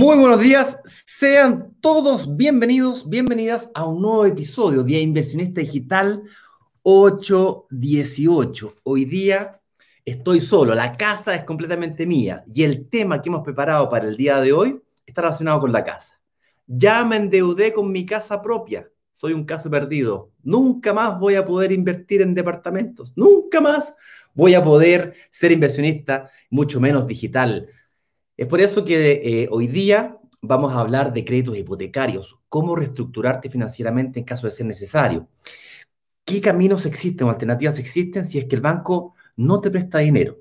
Muy buenos días, sean todos bienvenidos, bienvenidas a un nuevo episodio de Inversionista Digital 818. Hoy día estoy solo, la casa es completamente mía y el tema que hemos preparado para el día de hoy está relacionado con la casa. Ya me endeudé con mi casa propia, soy un caso perdido. Nunca más voy a poder invertir en departamentos, nunca más voy a poder ser inversionista, mucho menos digital. Es por eso que eh, hoy día vamos a hablar de créditos hipotecarios, cómo reestructurarte financieramente en caso de ser necesario. ¿Qué caminos existen o alternativas existen si es que el banco no te presta dinero?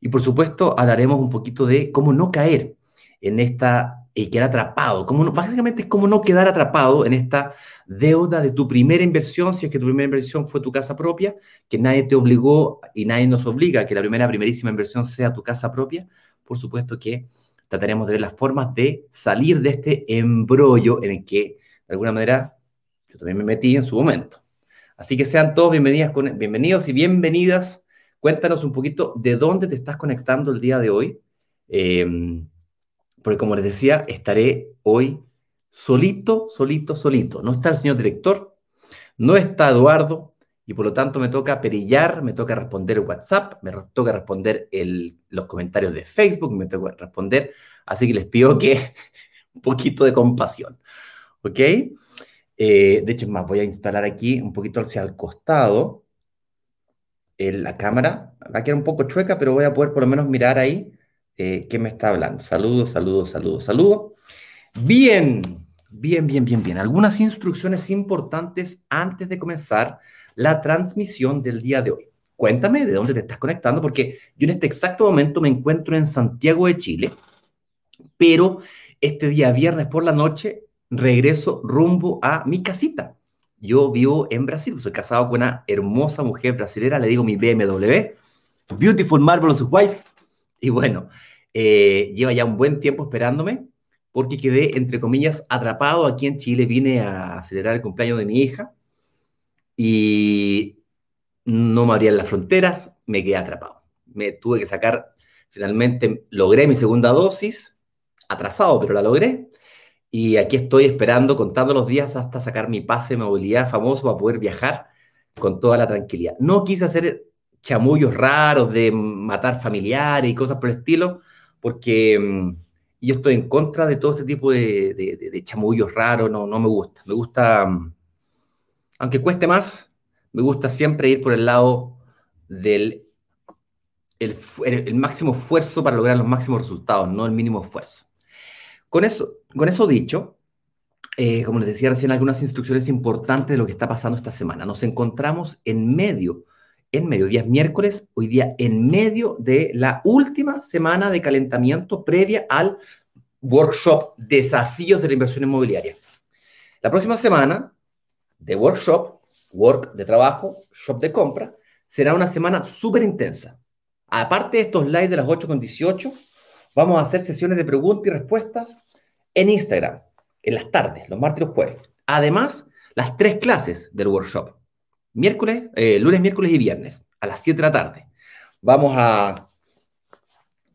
Y por supuesto hablaremos un poquito de cómo no caer en esta, y eh, quedar atrapado, cómo básicamente es cómo no quedar atrapado en esta deuda de tu primera inversión, si es que tu primera inversión fue tu casa propia, que nadie te obligó y nadie nos obliga a que la primera, primerísima inversión sea tu casa propia, por supuesto que trataremos de ver las formas de salir de este embrollo en el que, de alguna manera, yo también me metí en su momento. Así que sean todos bienvenidas bienvenidos y bienvenidas. Cuéntanos un poquito de dónde te estás conectando el día de hoy. Em, porque como les decía, estaré hoy solito, solito, solito. No está el señor director, no está Eduardo, y por lo tanto me toca perillar, me toca responder WhatsApp, me toca responder los comentarios de Facebook, me toca responder, así que les pido que un poquito de compasión, ¿ok? Eh, de hecho, más, voy a instalar aquí un poquito hacia el costado en la cámara, va a quedar un poco chueca, pero voy a poder por lo menos mirar ahí eh, qué me está hablando. Saludos, saludos, saludos, saludos. Bien, bien, bien, bien, bien. Algunas instrucciones importantes antes de comenzar la transmisión del día de hoy. Cuéntame de dónde te estás conectando, porque yo en este exacto momento me encuentro en Santiago de Chile, pero este día viernes por la noche regreso rumbo a mi casita. Yo vivo en Brasil, soy casado con una hermosa mujer brasilera, le digo mi BMW, Beautiful Marvelous Wife, y bueno, eh, lleva ya un buen tiempo esperándome porque quedé, entre comillas, atrapado aquí en Chile, vine a acelerar el cumpleaños de mi hija y no me abrían las fronteras, me quedé atrapado. Me tuve que sacar, finalmente logré mi segunda dosis, atrasado, pero la logré. Y aquí estoy esperando, contando los días hasta sacar mi pase de movilidad famoso para poder viajar con toda la tranquilidad. No quise hacer chamullos raros de matar familiares y cosas por el estilo, porque mm, yo estoy en contra de todo este tipo de, de chamullos raros, no, no me gusta. Me gusta mm, aunque cueste más, me gusta siempre ir por el lado del el, máximo esfuerzo para lograr los máximos resultados, no el mínimo esfuerzo. Con eso, con eso dicho, eh, como les decía recién, algunas instrucciones importantes de lo que está pasando esta semana. Nos encontramos en medio, en medio, días miércoles, hoy día en medio de la última semana de calentamiento previa al workshop Desafíos de la Inversión Inmobiliaria. La próxima semana de workshop, work de trabajo, shop de compra, será una semana súper intensa. Aparte de estos lives de las 8 con 18, vamos a hacer sesiones de preguntas y respuestas en Instagram, en las tardes, los martes y los jueves. Además, las tres clases del workshop, miércoles, eh, lunes, miércoles y viernes, a las 7 de la tarde. Vamos a,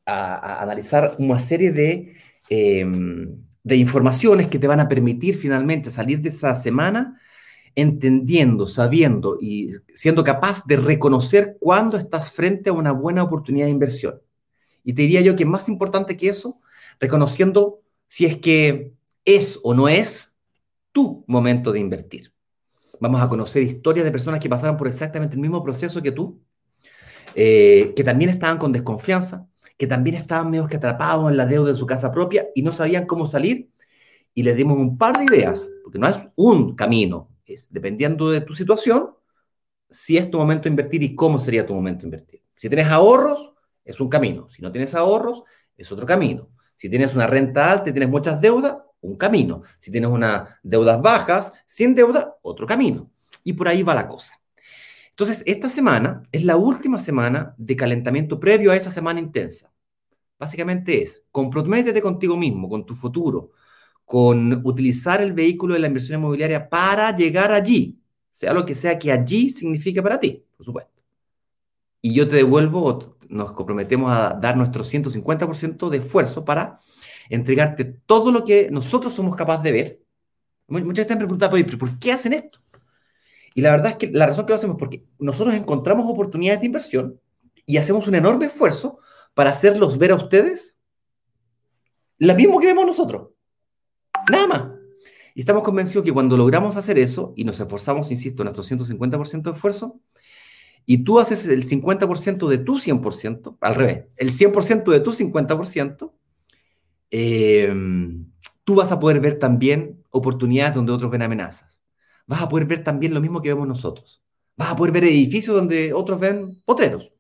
a, analizar una serie de, em, de informaciones que te van a permitir finalmente salir de esa semana entendiendo, sabiendo y siendo capaz de reconocer cuándo estás frente a una buena oportunidad de inversión. Y te diría yo que más importante que eso, reconociendo si es que es o no es tu momento de invertir. Vamos a conocer historias de personas que pasaron por exactamente el mismo proceso que tú, eh, que también estaban con desconfianza, que también estaban medio que atrapados en la deuda de su casa propia y no sabían cómo salir. Y les dimos un par de ideas, porque no es un camino, dependiendo de tu situación, si es tu momento de invertir y cómo sería tu momento de invertir. Si tienes ahorros, es un camino. Si no tienes ahorros, es otro camino. Si tienes una renta alta y tienes muchas deudas, un camino. Si tienes unas deudas bajas, sin deuda, otro camino. Y por ahí va la cosa. Entonces, esta semana es la última semana de calentamiento previo a esa semana intensa. Básicamente es, comprométete contigo mismo, con tu futuro, con utilizar el vehículo de la inversión inmobiliaria para llegar allí, sea lo que sea que allí signifique para ti, por supuesto. Y yo te devuelvo, nos comprometemos a dar nuestro 150% de esfuerzo para entregarte todo lo que nosotros somos capaces de ver. Muchas veces me preguntan, ¿por qué hacen esto? Y la verdad es que la razón que lo hacemos es porque nosotros encontramos oportunidades de inversión y hacemos un enorme esfuerzo para hacerlos ver a ustedes lo mismo que vemos nosotros. Nada más. Y estamos convencidos que cuando logramos hacer eso y nos esforzamos, insisto, nuestro 150% de esfuerzo, y tú haces el 50% de tu 100%, al revés, el 100% de tu 50%, eh, tú vas a poder ver también oportunidades donde otros ven amenazas. Vas a poder ver también lo mismo que vemos nosotros. Vas a poder ver edificios donde otros ven potreros.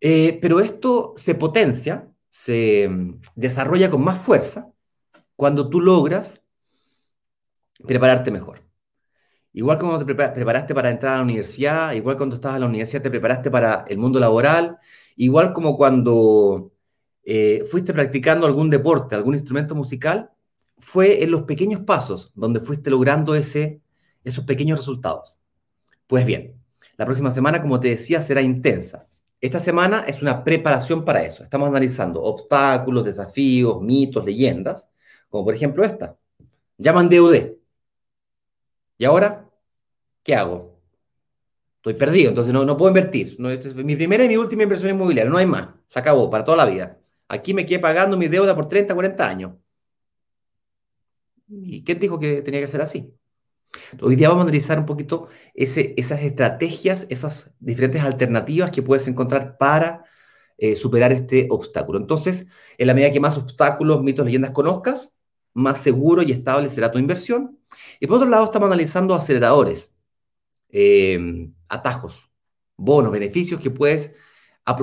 Eh, pero esto se potencia, se mm, desarrolla con más fuerza cuando tú logras prepararte mejor. Igual como te preparaste para entrar a la universidad, igual cuando estabas en la universidad te preparaste para el mundo laboral, igual como cuando eh, fuiste practicando algún deporte, algún instrumento musical, fue en los pequeños pasos donde fuiste logrando ese, esos pequeños resultados. Pues bien, la próxima semana, como te decía, será intensa. Esta semana es una preparación para eso. Estamos analizando obstáculos, desafíos, mitos, leyendas, como por ejemplo esta. Llaman DUD. ¿Y ahora? ¿qué hago? Estoy perdido, entonces no, no puedo invertir. No, es mi primera y mi última inversión inmobiliaria, no hay más. Se acabó para toda la vida. Aquí me quedé pagando mi deuda por 30, 40 años. ¿Y quién dijo que tenía que ser así? Hoy día vamos a analizar un poquito ese, esas estrategias, esas diferentes alternativas que puedes encontrar para eh, superar este obstáculo. Entonces, en la medida que más obstáculos, mitos, leyendas conozcas, más seguro y estable será tu inversión. Y por otro lado, estamos analizando aceleradores. Eh, atajos, bonos, beneficios que puedes,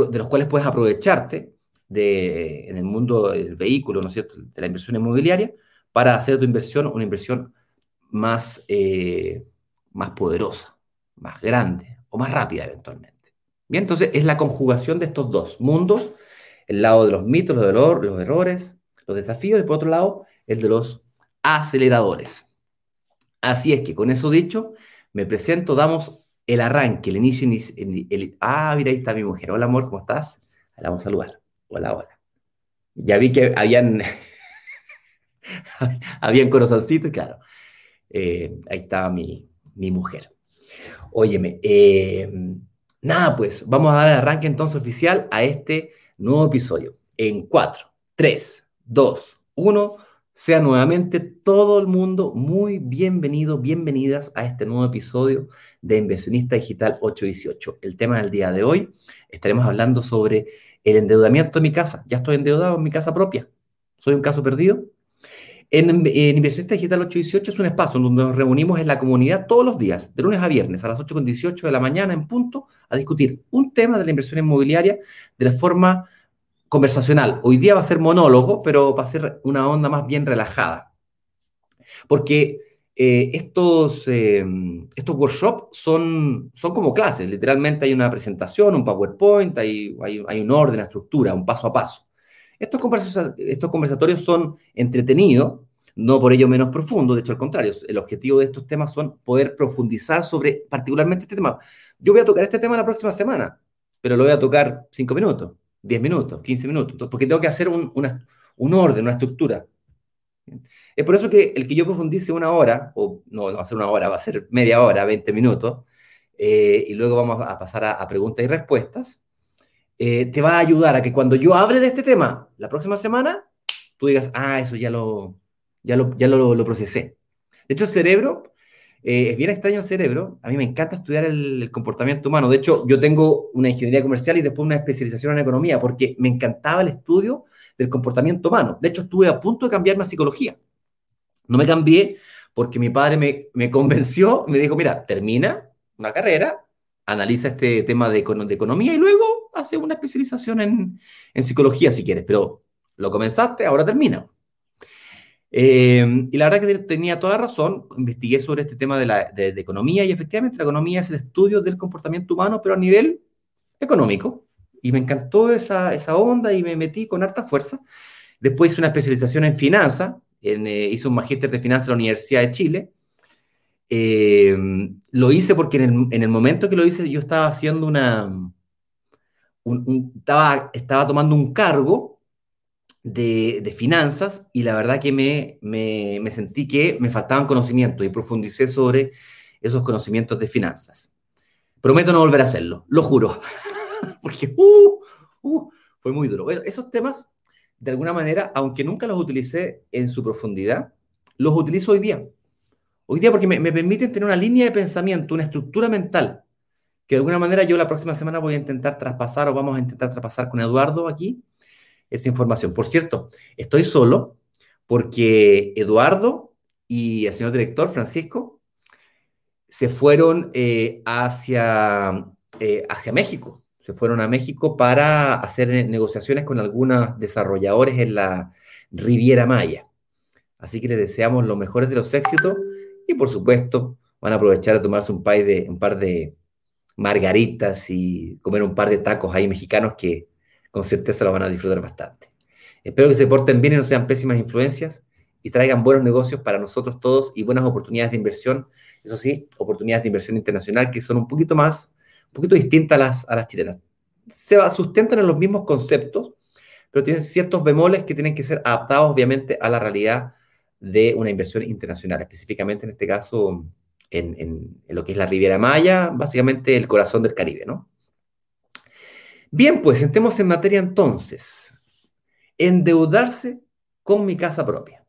de los cuales puedes aprovecharte de, en el mundo del vehículo, ¿no es cierto?, de la inversión inmobiliaria, para hacer tu inversión una inversión más, eh, más poderosa, más grande o más rápida eventualmente. Bien, entonces es la conjugación de estos dos mundos, el lado de los mitos, los, los errores, los desafíos, y por otro lado, el de los aceleradores. Así es que con eso dicho, me presento, damos el arranque, el inicio. El, ah, mira, ahí está mi mujer. Hola, amor, ¿cómo estás? La vamos a saludar. Hola, hola. Ya vi que habían, habían corazoncitos, claro. Eh, ahí estaba mi, mujer. Óyeme, eh, nada, pues vamos a dar el arranque entonces oficial a este nuevo episodio. En 4, 3, 2, 1. Sea nuevamente todo el mundo muy bienvenido, bienvenidas a este nuevo episodio de Inversionista Digital 818. El tema del día de hoy estaremos hablando sobre el endeudamiento de mi casa. Ya estoy endeudado en mi casa propia. ¿Soy un caso perdido? En, en Inversionista Digital 818 es un espacio donde nos reunimos en la comunidad todos los días, de lunes a viernes, a las 8.18 de la mañana en punto, a discutir un tema de la inversión inmobiliaria de la forma conversacional. Hoy día va a ser monólogo, pero va a ser una onda más bien relajada. Porque eh, estos, eh, estos workshops son, son como clases, literalmente hay una presentación, un PowerPoint, hay, hay, un orden, una estructura, un paso a paso. Estos, estos conversatorios son entretenidos, no por ello menos profundos, de hecho al contrario, el objetivo de estos temas son poder profundizar sobre particularmente este tema. Yo voy a tocar este tema la próxima semana, pero lo voy a tocar cinco minutos. 10 minutos, 15 minutos, porque tengo que hacer un, un orden, una estructura. Es por eso que el que yo profundice una hora, o no, no va a ser una hora, va a ser media hora, 20 minutos, eh, y luego vamos a pasar a, preguntas y respuestas, eh, te va a ayudar a que cuando yo hable de este tema la próxima semana, tú digas, ah, eso ya lo, ya lo, ya lo, lo procesé. De hecho, el cerebro eh, es bien extraño el cerebro. A mí me encanta estudiar el, comportamiento humano. De hecho, yo tengo una ingeniería comercial y después una especialización en economía porque me encantaba el estudio del comportamiento humano. De hecho, estuve a punto de cambiarme a psicología. No me cambié porque mi padre me, me convenció, me dijo, mira, termina una carrera, analiza este tema de, de economía y luego hace una especialización en, en psicología si quieres, pero lo comenzaste, ahora termina. Eh, y la verdad que tenía toda la razón, investigué sobre este tema de, la, de, economía y efectivamente la economía es el estudio del comportamiento humano, pero a nivel económico. Y me encantó esa, esa onda y me metí con harta fuerza. Después hice una especialización en finanzas, eh, hice un magíster de finanzas en la Universidad de Chile. Eh, lo hice porque en el, en el, momento que lo hice yo estaba haciendo una... Un, estaba, estaba tomando un cargo de, finanzas y la verdad que me, me, sentí que me faltaban conocimientos y profundicé sobre esos conocimientos de finanzas. Prometo no volver a hacerlo, lo juro, porque uh, uh, fue muy duro. Bueno, esos temas, de alguna manera, aunque nunca los utilicé en su profundidad, los utilizo hoy día. Hoy día porque me, me permiten tener una línea de pensamiento, una estructura mental, que de alguna manera yo la próxima semana voy a intentar traspasar o vamos a intentar traspasar con Eduardo aquí esa información. Por cierto, estoy solo porque Eduardo y el señor director Francisco se fueron eh, hacia, eh, hacia México. Se fueron a México para hacer negociaciones con algunos desarrolladores en la Riviera Maya. Así que les deseamos los mejores de los éxitos y por supuesto van a aprovechar de tomarse un, de, un par de margaritas y comer un par de tacos ahí mexicanos que con certeza lo van a disfrutar bastante. Espero que se porten bien y no sean pésimas influencias y traigan buenos negocios para nosotros todos y buenas oportunidades de inversión. Eso sí, oportunidades de inversión internacional que son un poquito más, un poquito distintas a las, a las chilenas. Se sustentan en los mismos conceptos, pero tienen ciertos bemoles que tienen que ser adaptados, obviamente, a la realidad de una inversión internacional, específicamente en este caso en, en, lo que es la Riviera Maya, básicamente el corazón del Caribe, ¿no? Bien, pues entremos en materia entonces. Endeudarse con mi casa propia.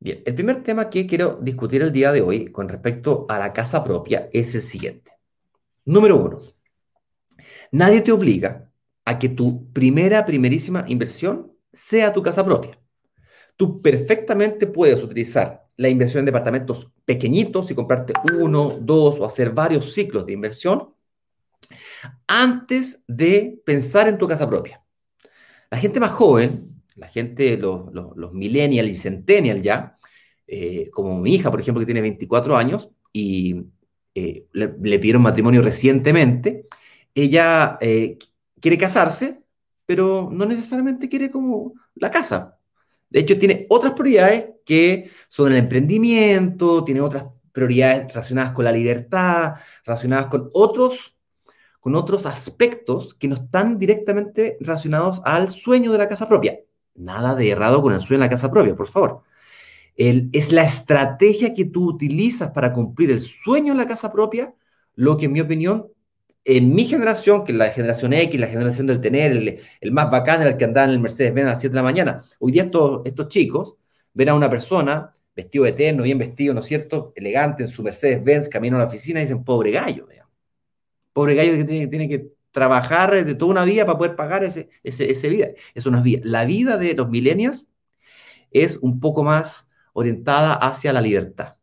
Bien, el primer tema que quiero discutir el día de hoy con respecto a la casa propia es el siguiente. Número uno, nadie te obliga a que tu primera, primerísima inversión sea tu casa propia. Tú perfectamente puedes utilizar la inversión en departamentos pequeñitos y comprarte uno, dos o hacer varios ciclos de inversión antes de pensar en tu casa propia. La gente más joven, la gente, los, los, millennials y centennials ya, eh, como mi hija, por ejemplo, que tiene 24 años y eh, le, pidieron matrimonio recientemente, ella eh, quiere casarse, pero no necesariamente quiere como la casa. De hecho, tiene otras prioridades que son el emprendimiento, tiene otras prioridades relacionadas con la libertad, relacionadas con otros con otros aspectos que no están directamente relacionados al sueño de la casa propia. Nada de errado con el sueño de la casa propia, por favor. es la estrategia que tú utilizas para cumplir el sueño de la casa propia, lo que en mi opinión, en mi generación, que es la generación X, la generación del tener, el, más bacán el que andaba en el Mercedes-Benz a las 7 de la mañana. Hoy día estos, estos chicos ven a una persona vestido eterno, bien vestido, ¿no es cierto?, elegante en su Mercedes-Benz, camino a la oficina y dicen, pobre gallo, Pobre gallo que tiene, que trabajar de toda una vida para poder pagar ese, ese, vida. Eso no vida. La vida de los millennials es un poco más orientada hacia la libertad.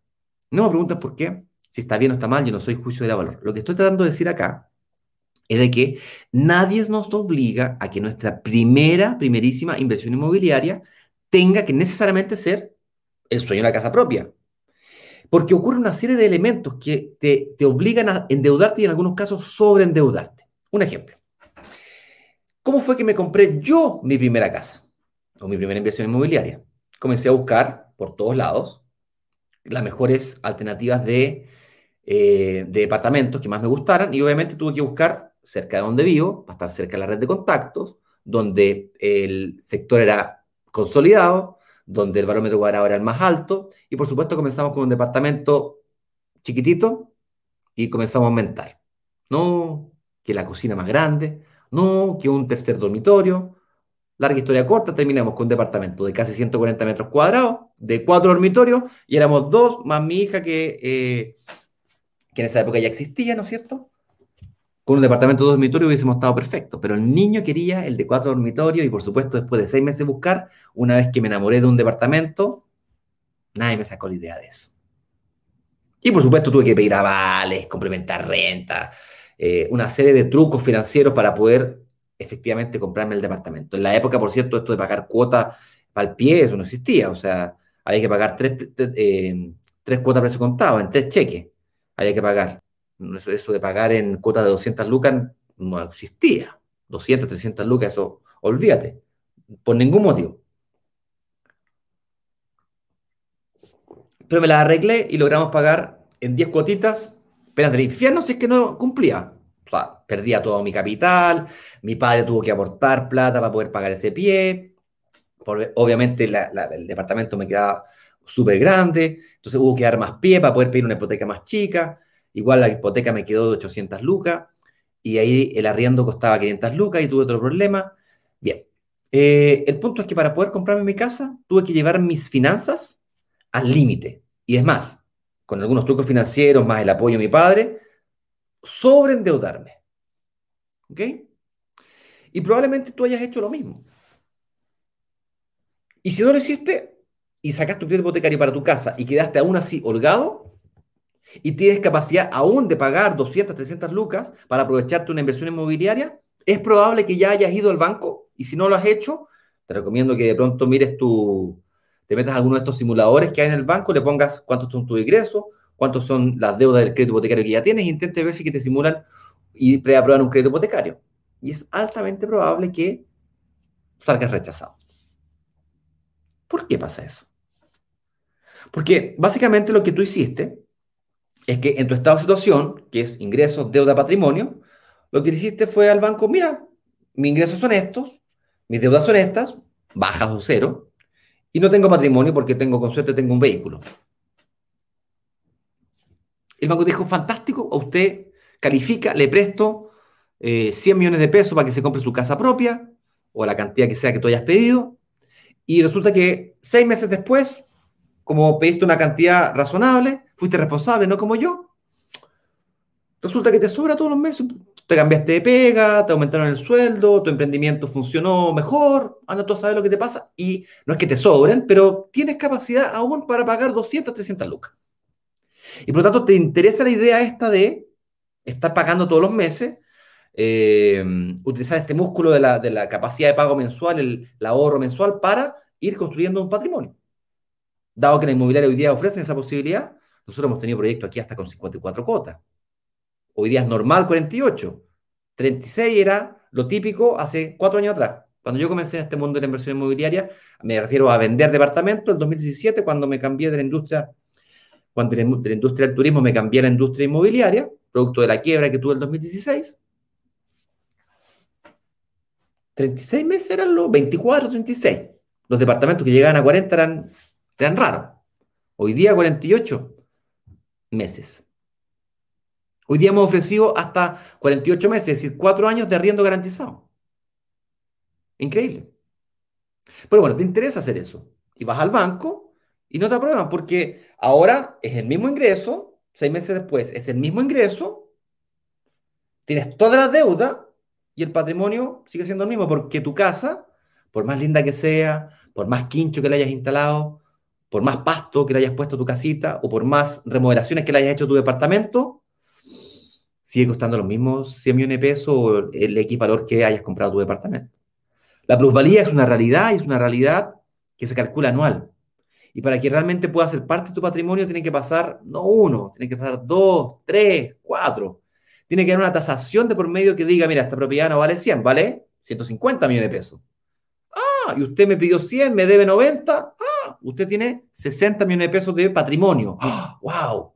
No me preguntes por qué, si está bien o está mal, yo no soy juicio de la valor. Lo que estoy tratando de decir acá es de que nadie nos obliga a que nuestra primera, primerísima inversión inmobiliaria tenga que necesariamente ser el sueño de la casa propia. Porque ocurre una serie de elementos que te, obligan a endeudarte y en algunos casos sobreendeudarte. Un ejemplo. ¿Cómo fue que me compré yo mi primera casa o mi primera inversión inmobiliaria? Comencé a buscar por todos lados las mejores alternativas de, eh, de departamentos que más me gustaran y obviamente tuve que buscar cerca de donde vivo, para estar cerca de la red de contactos, donde el sector era consolidado, donde el barómetro cuadrado era el más alto, y por supuesto comenzamos con un departamento chiquitito y comenzamos a aumentar. No que la cocina más grande, no que un tercer dormitorio. Larga historia corta, terminamos con un departamento de casi 140 metros cuadrados, de cuatro dormitorios, y éramos dos, más mi hija que, eh, que en esa época ya existía, ¿no es cierto? Con un departamento de dos dormitorios hubiésemos estado perfectos, pero el niño quería el de cuatro dormitorios y por supuesto después de seis meses buscar, una vez que me enamoré de un departamento, nadie me sacó la idea de eso. Y por supuesto tuve que pedir avales, complementar renta, eh, una serie de trucos financieros para poder efectivamente comprarme el departamento. En la época, por cierto, esto de pagar cuotas al pie, eso no existía. O sea, había que pagar tres, eh, tres cuotas a precio contado, en tres cheques. Había que pagar. Eso, de pagar en cuotas de 200 lucas no existía. 200, 300 lucas, eso, olvídate, por ningún motivo. Pero me la arreglé y logramos pagar en 10 cuotitas, penas del infierno si es que no cumplía. O sea, perdía todo mi capital, mi padre tuvo que aportar plata para poder pagar ese pie, obviamente el departamento me quedaba súper grande, entonces hubo que dar más pie para poder pedir una hipoteca más chica. Igual la hipoteca me quedó de 800 lucas y ahí el arriendo costaba 500 lucas y tuve otro problema. Bien, eh, el punto es que para poder comprarme mi casa tuve que llevar mis finanzas al límite. Y es más, con algunos trucos financieros, más el apoyo de mi padre, sobreendeudarme. ¿Ok? Y probablemente tú hayas hecho lo mismo. Y si no lo hiciste y sacaste tu crédito hipotecario para tu casa y quedaste aún así holgado y tienes capacidad aún de pagar 200, 300 lucas para aprovecharte una inversión inmobiliaria, es probable que ya hayas ido al banco y si no lo has hecho, te recomiendo que de pronto mires tu, te metas alguno de estos simuladores que hay en el banco, le pongas cuántos son tus ingresos, cuántos son las deudas del crédito hipotecario que ya tienes e intentes ver si que te simulan y preaprueban un crédito hipotecario. Y es altamente probable que salgas rechazado. ¿Por qué pasa eso? Porque básicamente lo que tú hiciste es que en tu estado de situación, que es ingresos, deuda, patrimonio, lo que hiciste fue al banco, mira, mis ingresos son estos, mis deudas son estas, bajas o cero, y no tengo patrimonio porque tengo, con suerte, tengo un vehículo. El banco dijo, fantástico, a usted califica, le presto 100 eh, millones de pesos para que se compre su casa propia, o la cantidad que sea que tú hayas pedido, y resulta que seis meses después, como pediste una cantidad razonable, fuiste responsable, no como yo, resulta que te sobra todos los meses. Te cambiaste de pega, te aumentaron el sueldo, tu emprendimiento funcionó mejor, anda tú a saber lo que te pasa. Y no es que te sobren, pero tienes capacidad aún para pagar 200, 300 lucas. Y por lo tanto, te interesa la idea esta de estar pagando todos los meses eh, utilizar este músculo de la, capacidad de pago mensual, el, ahorro mensual, para ir construyendo un patrimonio. Dado que la inmobiliaria hoy día ofrece esa posibilidad, nosotros hemos tenido proyectos aquí hasta con 54 cotas. Hoy día es normal 48. 36 era lo típico hace cuatro años atrás. Cuando yo comencé en este mundo de la inversión inmobiliaria, me refiero a vender departamentos, en 2017, cuando me cambié de la industria, cuando de la industria del turismo me cambié a la industria inmobiliaria, producto de la quiebra que tuve en 2016, 36 meses eran los 24, 36. Los departamentos que llegaban a 40 eran, eran raros. Hoy día 48 meses. Hoy día hemos ofrecido hasta 48 meses, es decir, 4 años de arriendo garantizado. Increíble. Pero bueno, te interesa hacer eso. Y vas al banco y no te aprueban porque ahora es el mismo ingreso, seis meses después es el mismo ingreso, tienes toda la deuda, y el patrimonio sigue siendo el mismo, porque tu casa, por más linda que sea, por más quincho que le hayas instalado, por más pasto que le hayas puesto a tu casita, o por más remodelaciones que le hayas hecho a tu departamento, sigue costando los mismos 100 millones de pesos o el X valor que hayas comprado tu departamento. La plusvalía es una realidad y es una realidad que se calcula anual. Y para que realmente pueda ser parte de tu patrimonio, tiene que pasar no uno, tiene que pasar dos, tres, cuatro tiene que haber una tasación de por medio que diga, mira, esta propiedad no vale 100, vale 150 millones de pesos. Ah, y usted me pidió 100, me debe 90. Usted tiene 60 millones de pesos de patrimonio. ¡Ah, wow!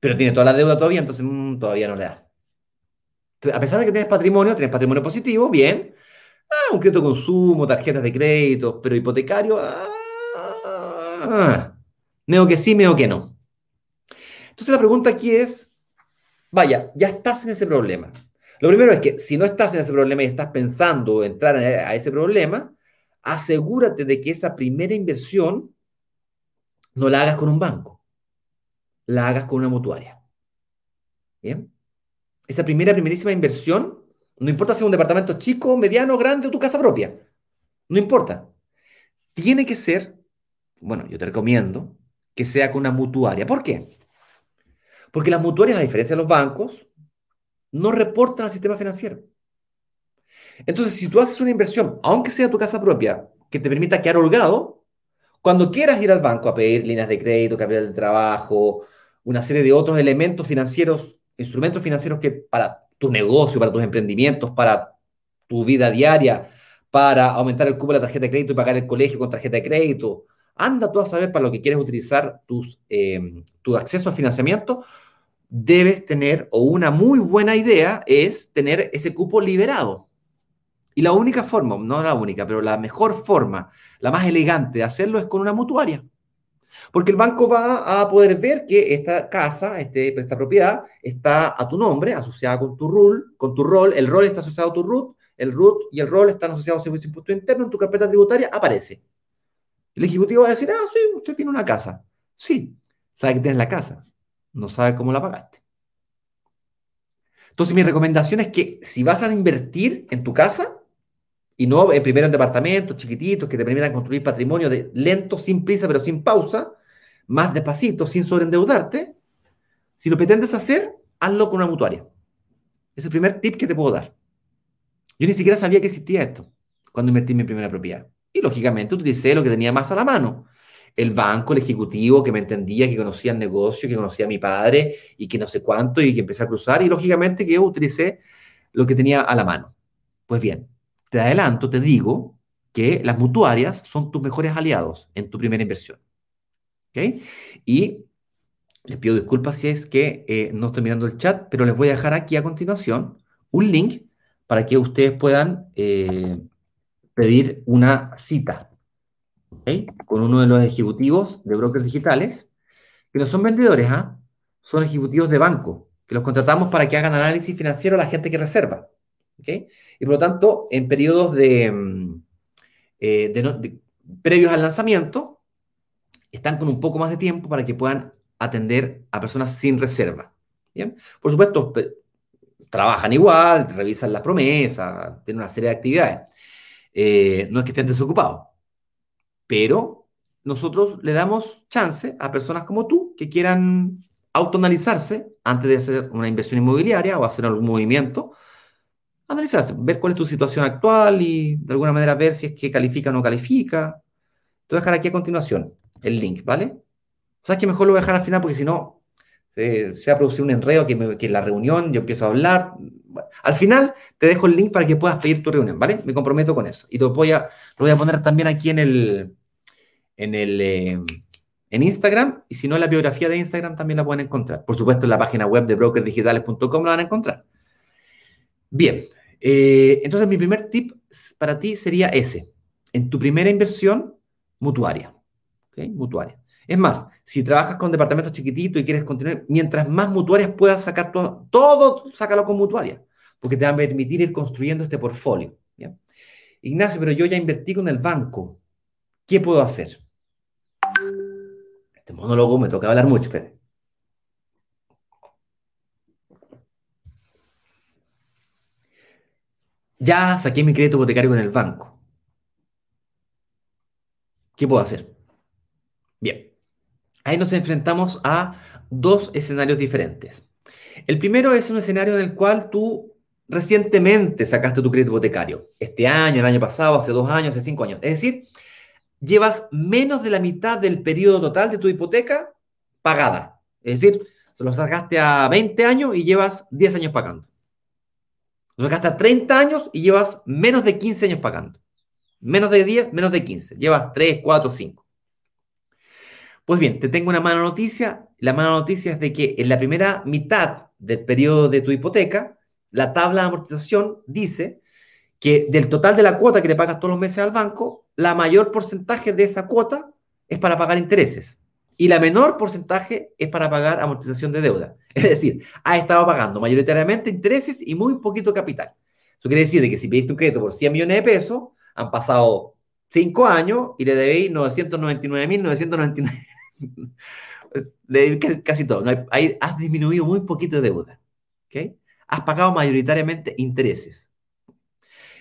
Pero tiene toda la deuda todavía, entonces mm, todavía no le da. A pesar de que tienes patrimonio, tienes patrimonio positivo, bien. Ah, un crédito de consumo, tarjetas de crédito, pero hipotecario. Ah, que sí, meo que no. Entonces la pregunta aquí es, vaya, ya estás en ese problema. Lo primero es que si no estás en ese problema y estás pensando entrar a ese problema, asegúrate de que esa primera inversión no la hagas con un banco, la hagas con una mutuaria. ¿Bien? Esa primera, primerísima inversión, no importa si es un departamento chico, mediano, grande o tu casa propia, no importa. Tiene que ser, bueno, yo te recomiendo que sea con una mutuaria. ¿Por qué? Porque las mutuarias, a diferencia de los bancos, no reportan al sistema financiero. Entonces, si tú haces una inversión, aunque sea tu casa propia, que te permita quedar holgado, cuando quieras ir al banco a pedir líneas de crédito, capital de trabajo, una serie de otros elementos financieros, instrumentos financieros que para tu negocio, para tus emprendimientos, para tu vida diaria, para aumentar el cubo de la tarjeta de crédito y pagar el colegio con tarjeta de crédito, anda tú a saber para lo que quieres utilizar tus, eh, tu acceso al financiamiento, debes tener, o una muy buena idea es tener ese cupo liberado. Y la única forma, no la única, pero la mejor forma, la más elegante de hacerlo es con una mutuaria. Porque el banco va a poder ver que esta casa, este, esta propiedad, está a tu nombre, asociada con tu rol, con tu rol, el rol está asociado a tu root, el root y el rol están asociados a servicio impuesto interno, en tu carpeta tributaria aparece. El ejecutivo va a decir, ah, sí, usted tiene una casa. Sí, sabe que tienes la casa, no sabe cómo la pagaste. Entonces mi recomendación es que si vas a invertir en tu casa, y no en primero en departamentos chiquititos que te permitan construir patrimonio de lento, sin prisa, pero sin pausa, más despacito, sin sobreendeudarte. Si lo pretendes hacer, hazlo con una mutuaria. Es el primer tip que te puedo dar. Yo ni siquiera sabía que existía esto cuando invertí mi primera propiedad. Y lógicamente utilicé lo que tenía más a la mano. El banco, el ejecutivo que me entendía, que conocía el negocio, que conocía a mi padre y que no sé cuánto y que empecé a cruzar. Y lógicamente que yo utilicé lo que tenía a la mano. Pues bien, te adelanto, te digo que las mutuarias son tus mejores aliados en tu primera inversión. ¿Ok? Y les pido disculpas si es que eh, no estoy mirando el chat, pero les voy a dejar aquí a continuación un link para que ustedes puedan eh, pedir una cita con uno de los ejecutivos de brokers digitales, que no son vendedores, ¿ah? son ejecutivos de banco, que los contratamos para que hagan análisis financiero a la gente que reserva. Y por lo tanto, en periodos de, mm, eh, previos al lanzamiento, están con un poco más de tiempo para que puedan atender a personas sin reserva. ¿bien? Por supuesto, trabajan igual, revisan las promesas, tienen una serie de actividades. Eh, no es que estén desocupados, pero nosotros le damos chance a personas como tú que quieran autoanalizarse antes de hacer una inversión inmobiliaria o hacer algún movimiento analizarse, ver cuál es tu situación actual y de alguna manera ver si es que califica o no califica. Te voy a dejar aquí a continuación el link, ¿vale? Sabes que mejor lo voy a dejar al final porque si no se, se, va a producir un enredo que, en la reunión yo empiezo a hablar. al final te dejo el link para que puedas pedir tu reunión, ¿vale? Me comprometo con eso. Y lo voy a, lo voy a poner también aquí en el, en el, eh, en Instagram. Y si no, la biografía de Instagram también la pueden encontrar. Por supuesto, en la página web de brokerdigitales.com la van a encontrar. Bien, eh, entonces, mi primer tip para ti sería ese. En tu primera inversión, mutuaria. ¿okay? Mutuaria. Es más, si trabajas con departamentos chiquititos y quieres continuar, mientras más mutuarias puedas sacar todo, todo sácalo con mutuaria, porque te va a permitir ir construyendo este portfolio. Ignacio, pero yo ya invertí con el banco. ¿Qué puedo hacer? Este monólogo me toca hablar mucho, pero Ya saqué mi crédito hipotecario con el banco. ¿Qué puedo hacer? Bien, ahí nos enfrentamos a dos escenarios diferentes. El primero es un escenario en el cual tú recientemente sacaste tu crédito hipotecario. Este año, el año pasado, hace dos años, hace cinco años. Es decir, llevas menos de la mitad del periodo total de tu hipoteca pagada. Es decir, lo sacaste a 20 años y llevas 10 años pagando. Sacaste a 30 años y llevas menos de 15 años pagando. Menos de 10, menos de 15. Llevas 3, 4, 5. Pues bien, te tengo una mala noticia. La mala noticia es de que en la primera mitad del periodo de tu hipoteca, la tabla de amortización dice que del total de la cuota que le pagas todos los meses al banco, la mayor porcentaje de esa cuota es para pagar intereses y la menor porcentaje es para pagar amortización de deuda. Es decir, ha estado pagando mayoritariamente intereses y muy poquito capital. Eso quiere decir que si pediste un crédito por 100 millones de pesos, han pasado 5 años y le debéis 999.999. le debéis casi todo. Ahí has disminuido muy poquito de deuda. ¿okay? Has pagado mayoritariamente intereses.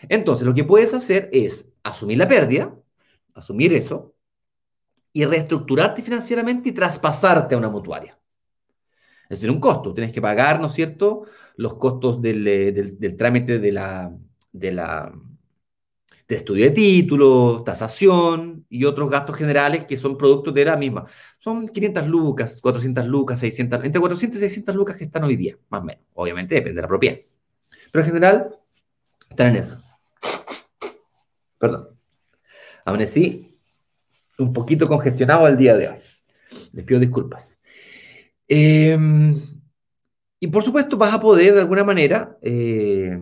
Entonces, lo que puedes hacer es asumir la pérdida, asumir eso, y reestructurarte financieramente y traspasarte a una mutuaria. Es decir, un costo. Tienes que pagar, ¿no es cierto?, los costos del, eh, del, trámite de la, de la, del estudio de título, tasación y otros gastos generales que son productos de la misma. Son 500 lucas, 400 lucas, 600, entre 400 y 600 lucas que están hoy día, más o menos. Obviamente depende de la propiedad. Pero en general, están en eso. Perdón. Amanecí un poquito congestionado el día de hoy. Les pido disculpas. Em, y por supuesto vas a poder de alguna manera eh,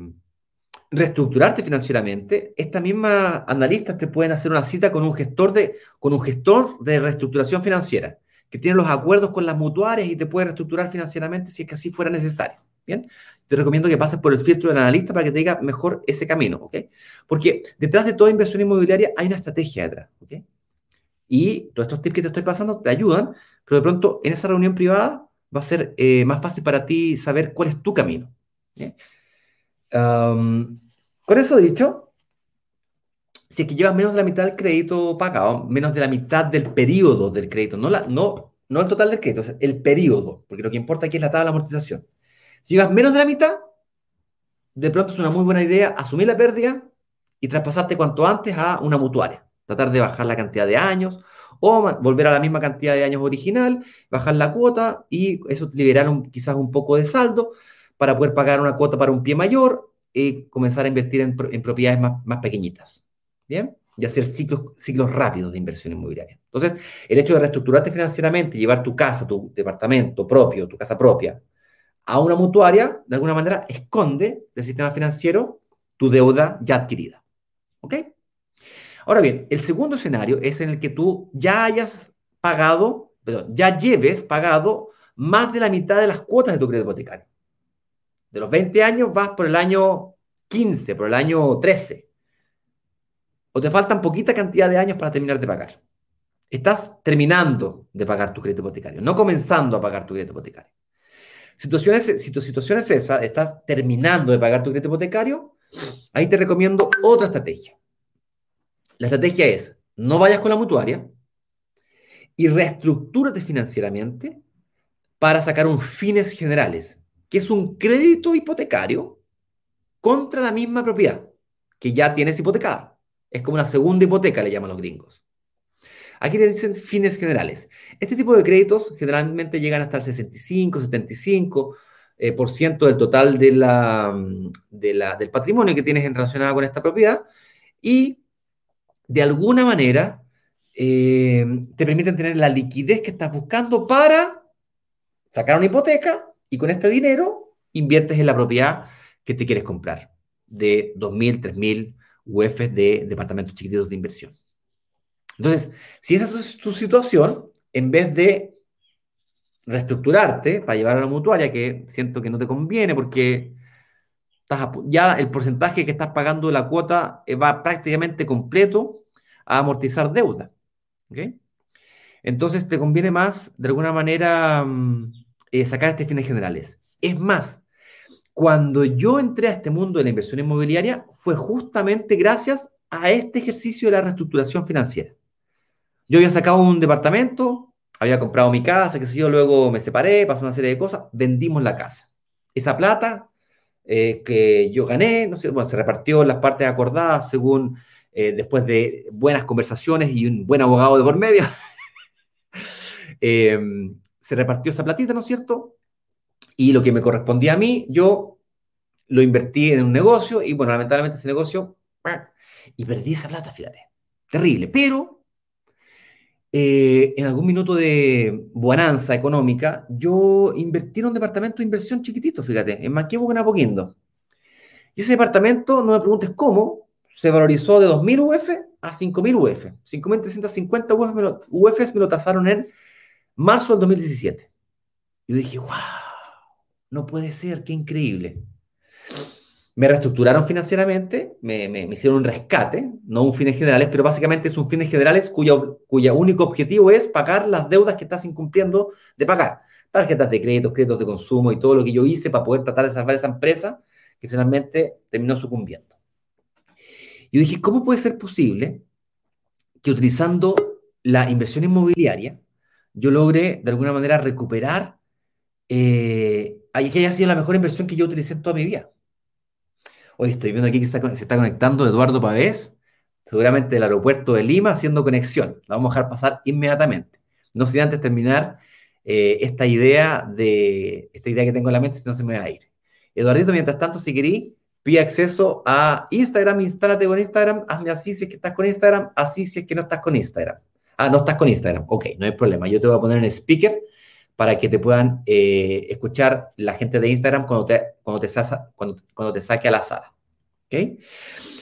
reestructurarte financieramente, estas mismas analistas te pueden hacer una cita con un gestor de, con un gestor de reestructuración financiera, que tiene los acuerdos con las mutuarias y te puede reestructurar financieramente si es que así fuera necesario. Bien, te recomiendo que pases por el filtro del analista para que te diga mejor ese camino, ¿ok? Porque detrás de toda inversión inmobiliaria hay una estrategia detrás, ¿ok? Y todos estos tips que te estoy pasando te ayudan, pero de pronto en esa reunión privada va a ser eh, más fácil para ti saber cuál es tu camino. con eso dicho, si es que llevas menos de la mitad del crédito pagado, menos de la mitad del periodo del crédito, no, la, no, no el total del crédito, el periodo, porque lo que importa aquí es la tabla de amortización. Si llevas menos de la mitad, de pronto es una muy buena idea asumir la pérdida y traspasarte cuanto antes a una mutuaria. Tratar de bajar la cantidad de años o volver a la misma cantidad de años original, bajar la cuota y eso liberar quizás un poco de saldo para poder pagar una cuota para un pie mayor y comenzar a invertir en, propiedades más, pequeñitas. ¿Bien? Y hacer ciclos, ciclos rápidos de inversión inmobiliaria. Entonces, el hecho de reestructurarte financieramente, llevar tu casa, tu departamento propio, tu casa propia, a una mutuaria, de alguna manera, esconde del sistema financiero tu deuda ya adquirida. ¿Ok? Ahora bien, el segundo escenario es en el que tú ya hayas pagado, perdón, ya lleves pagado más de la mitad de las cuotas de tu crédito hipotecario. De los 20 años vas por el año 15, por el año 13. O te faltan poquita cantidad de años para terminar de pagar. Estás terminando de pagar tu crédito hipotecario, no comenzando a pagar tu crédito hipotecario. Situaciones, si tu situación es esa, estás terminando de pagar tu crédito hipotecario, ahí te recomiendo otra estrategia. La estrategia es, no vayas con la mutuaria y reestructúrate financieramente para sacar un fines generales, que es un crédito hipotecario contra la misma propiedad que ya tienes hipotecada. Es como una segunda hipoteca, le llaman los gringos. Aquí te dicen fines generales. Este tipo de créditos generalmente llegan hasta el 65, 75 eh, por ciento del total la, del patrimonio que tienes en relacionado con esta propiedad y de alguna manera eh, te permiten tener la liquidez que estás buscando para sacar una hipoteca y con este dinero inviertes en la propiedad que te quieres comprar de 2.000, 3.000 UFs de departamentos chiquititos de inversión. Entonces, si esa es tu situación, en vez de reestructurarte para llevar a la mutuaria, que siento que no te conviene porque ya el porcentaje que estás pagando de la cuota eh, va prácticamente completo a amortizar deuda. Entonces te conviene más, de alguna manera, mm, eh, sacar este fines generales. Es más, cuando yo entré a este mundo de la inversión inmobiliaria fue justamente gracias a este ejercicio de la reestructuración financiera. Yo había sacado un departamento, había comprado mi casa, qué sé yo, luego me separé, pasó una serie de cosas, vendimos la casa. Esa plata eh, que yo gané, no sé, bueno, se repartió las partes acordadas según eh, después de buenas conversaciones y un buen abogado de por medio. Em, se repartió esa platita, ¿no es cierto? Y lo que me correspondía a mí, yo lo invertí en un negocio y bueno, lamentablemente ese negocio, y perdí esa plata, fíjate. Terrible, pero eh, en algún minuto de bonanza económica, yo invertí en un departamento de inversión chiquitito, fíjate, en Manquehue, en Apoquindo. Y ese departamento, no me preguntes cómo, se valorizó de 2.000 UF a 5.000 UF. 5.350 UF UFs me lo tasaron en marzo del 2017. Yo dije, wow, no puede ser, qué increíble me reestructuraron financieramente, me, hicieron un rescate, no un fines generales, pero básicamente es un fines generales cuyo, único objetivo es pagar las deudas que estás incumpliendo de pagar. Tarjetas de crédito, créditos de consumo y todo lo que yo hice para poder tratar de salvar esa empresa que finalmente terminó sucumbiendo. Y dije, ¿cómo puede ser posible que utilizando la inversión inmobiliaria yo logre de alguna manera recuperar eh, que haya sido la mejor inversión que yo utilicé en toda mi vida? Hoy estoy viendo aquí que se está conectando Eduardo Pavés, seguramente del aeropuerto de Lima, haciendo conexión. La vamos a dejar pasar inmediatamente. No sin antes terminar eh, esta idea de esta idea que tengo en la mente, si no se me va a ir. Eduardito, mientras tanto, si querí, pide acceso a Instagram, instálate con Instagram, hazme así si es que estás con Instagram, así si es que no estás con Instagram. Ah, no estás con Instagram. Ok, no hay problema. Yo te voy a poner en speaker para que te puedan eh, escuchar la gente de Instagram cuando te, cuando, te cuando, te saque a la sala. ¿Ok?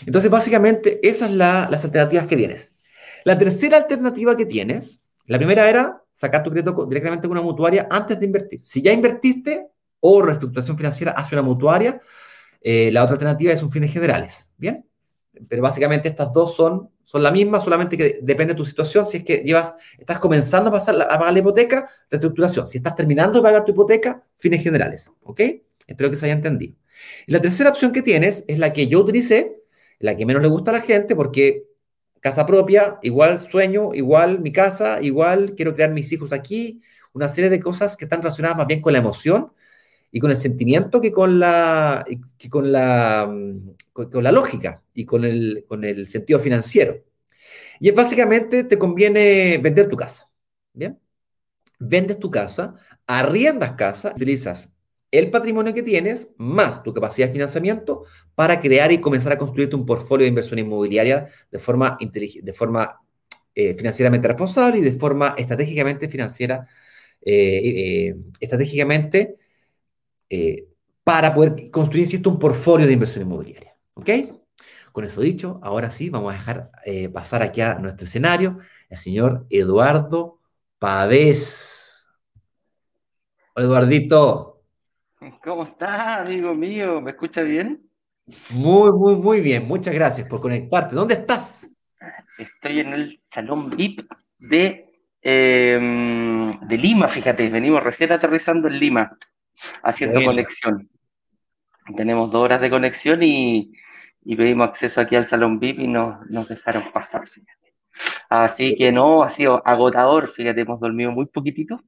Entonces, básicamente, esas son las alternativas que tienes. La tercera alternativa que tienes, la primera era sacar tu crédito directamente con una mutuaria antes de invertir. Si ya invertiste o reestructuración financiera hace una mutuaria, eh, la otra alternativa es un fines generales. ¿Bien? Pero básicamente estas dos son, son la misma, solamente que depende de tu situación. Si es que llevas, estás comenzando a, pasar a pagar la hipoteca, reestructuración. Si estás terminando de pagar tu hipoteca, fines generales. ¿Ok? Espero que se haya entendido. Y la tercera opción que tienes es la que yo utilicé, la que menos le gusta a la gente, porque casa propia, igual sueño, igual mi casa, igual quiero crear mis hijos aquí, una serie de cosas que están relacionadas más bien con la emoción y con el sentimiento que con la, que con la, con, la lógica y con el, con el sentido financiero. Y es básicamente te conviene vender tu casa. ¿Bien? Vendes tu casa, arriendas casa, utilizas el patrimonio que tienes más tu capacidad de financiamiento para crear y comenzar a construirte un portfolio de inversión inmobiliaria de forma, de forma eh, financieramente responsable y de forma estratégicamente financiera, eh, eh, estratégicamente para poder construir, insisto, un portfolio de inversión inmobiliaria. ¿Ok? Con eso dicho, ahora sí, vamos a dejar pasar aquí a nuestro escenario el señor Eduardo Pavés. Hola, Eduardito. ¿Cómo estás, amigo mío? ¿Me escucha bien? Muy, muy, muy bien. Muchas gracias por conectarte. ¿Dónde estás? Estoy en el salón VIP de, em, de Lima, fíjate. Venimos recién aterrizando en Lima, haciendo conexión. Tenemos dos horas de conexión y, pedimos acceso aquí al salón VIP y nos, nos dejaron pasar, fíjate. Así que no, ha sido agotador, fíjate, hemos dormido muy poquitito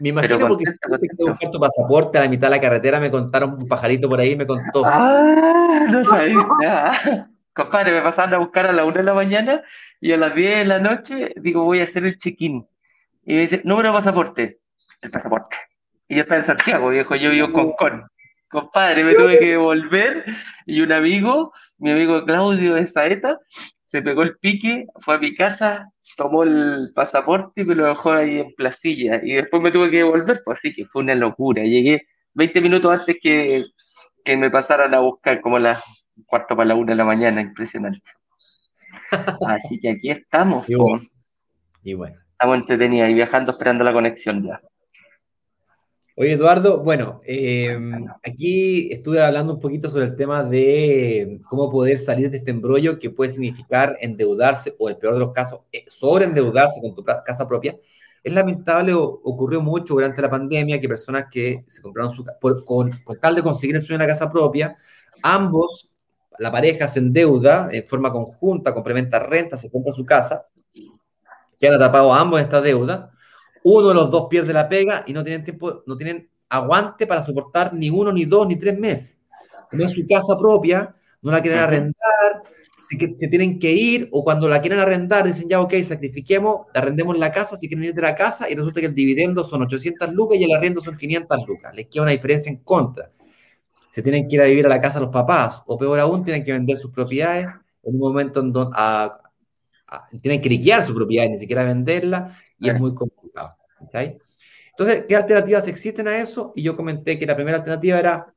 me imagino porque si que buscar tu pasaporte a la mitad de la carretera, me contaron un pajarito por ahí, me contó. Ah, no sabéis nada. Compadre, me pasaron a buscar a las 1 de la mañana y a las 10 de la noche digo, voy a hacer el check-in. Y me dice, número de pasaporte. El pasaporte. Y yo estaba en Santiago, viejo, yo vivo con Con. Compadre, me tuve que volver y un amigo, mi amigo Claudio de Saeta, se pegó el pique, fue a mi casa, tomó el pasaporte y me lo dejó ahí en placilla. Y después me tuve que volver, pues así que fue una locura. Llegué 20 minutos antes que, me pasaran a buscar, como a las cuarto para la una de la mañana, impresionante. Así que aquí estamos. Y bueno. Y bueno. Estamos entretenidos y viajando esperando la conexión ya. Oye, Eduardo, bueno, em, aquí estuve hablando un poquito sobre el tema de cómo poder salir de este embrollo que puede significar endeudarse o, en el peor de los casos, eh, sobreendeudarse con tu casa propia. Es lamentable, ocurrió mucho durante la pandemia que personas que se compraron su por, con, con, tal de conseguir el sueño de la casa propia, ambos, la pareja se endeuda en forma conjunta, complementa renta, se compra su casa, quedan atrapados ambos en esta deuda uno de los dos pierde la pega y no tienen tiempo, no tienen aguante para soportar ni uno, ni dos, ni tres meses. Como es su casa propia, no la quieren arrendar, se, se, tienen que ir, o cuando la quieren arrendar, dicen ya, ok, sacrifiquemos, arrendemos la casa, si quieren ir de la casa, y resulta que el dividendo son 800 lucas y el arriendo son 500 lucas. Les queda una diferencia en contra. Se tienen que ir a vivir a la casa los papás, o peor aún, tienen que vender sus propiedades en un momento en donde tienen que liquidar su propiedad, ni siquiera venderla, y es muy complicado. Entonces, ¿qué alternativas existen a eso? Y yo comenté que la primera alternativa era,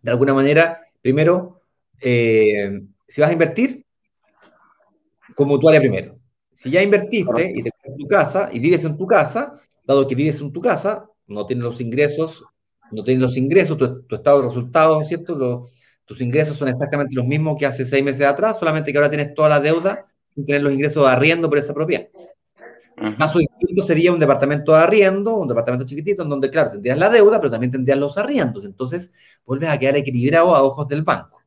de alguna manera, primero, eh, si vas a invertir, con mutuaria primero. Si ya invertiste y te en tu casa y vives en tu casa, dado que vives en tu casa, no tienes los ingresos, no tienes los ingresos, tu, estado de resultados, ¿cierto? tus ingresos son exactamente los mismos que hace seis meses atrás, solamente que ahora tienes toda la deuda sin tener los ingresos arriendo por esa propiedad. Más distinto sería un departamento de arriendo, un departamento chiquitito, en donde, claro, tendrías la deuda, pero también tendrías los arriendos. Entonces, vuelves a quedar equilibrado a ojos del banco.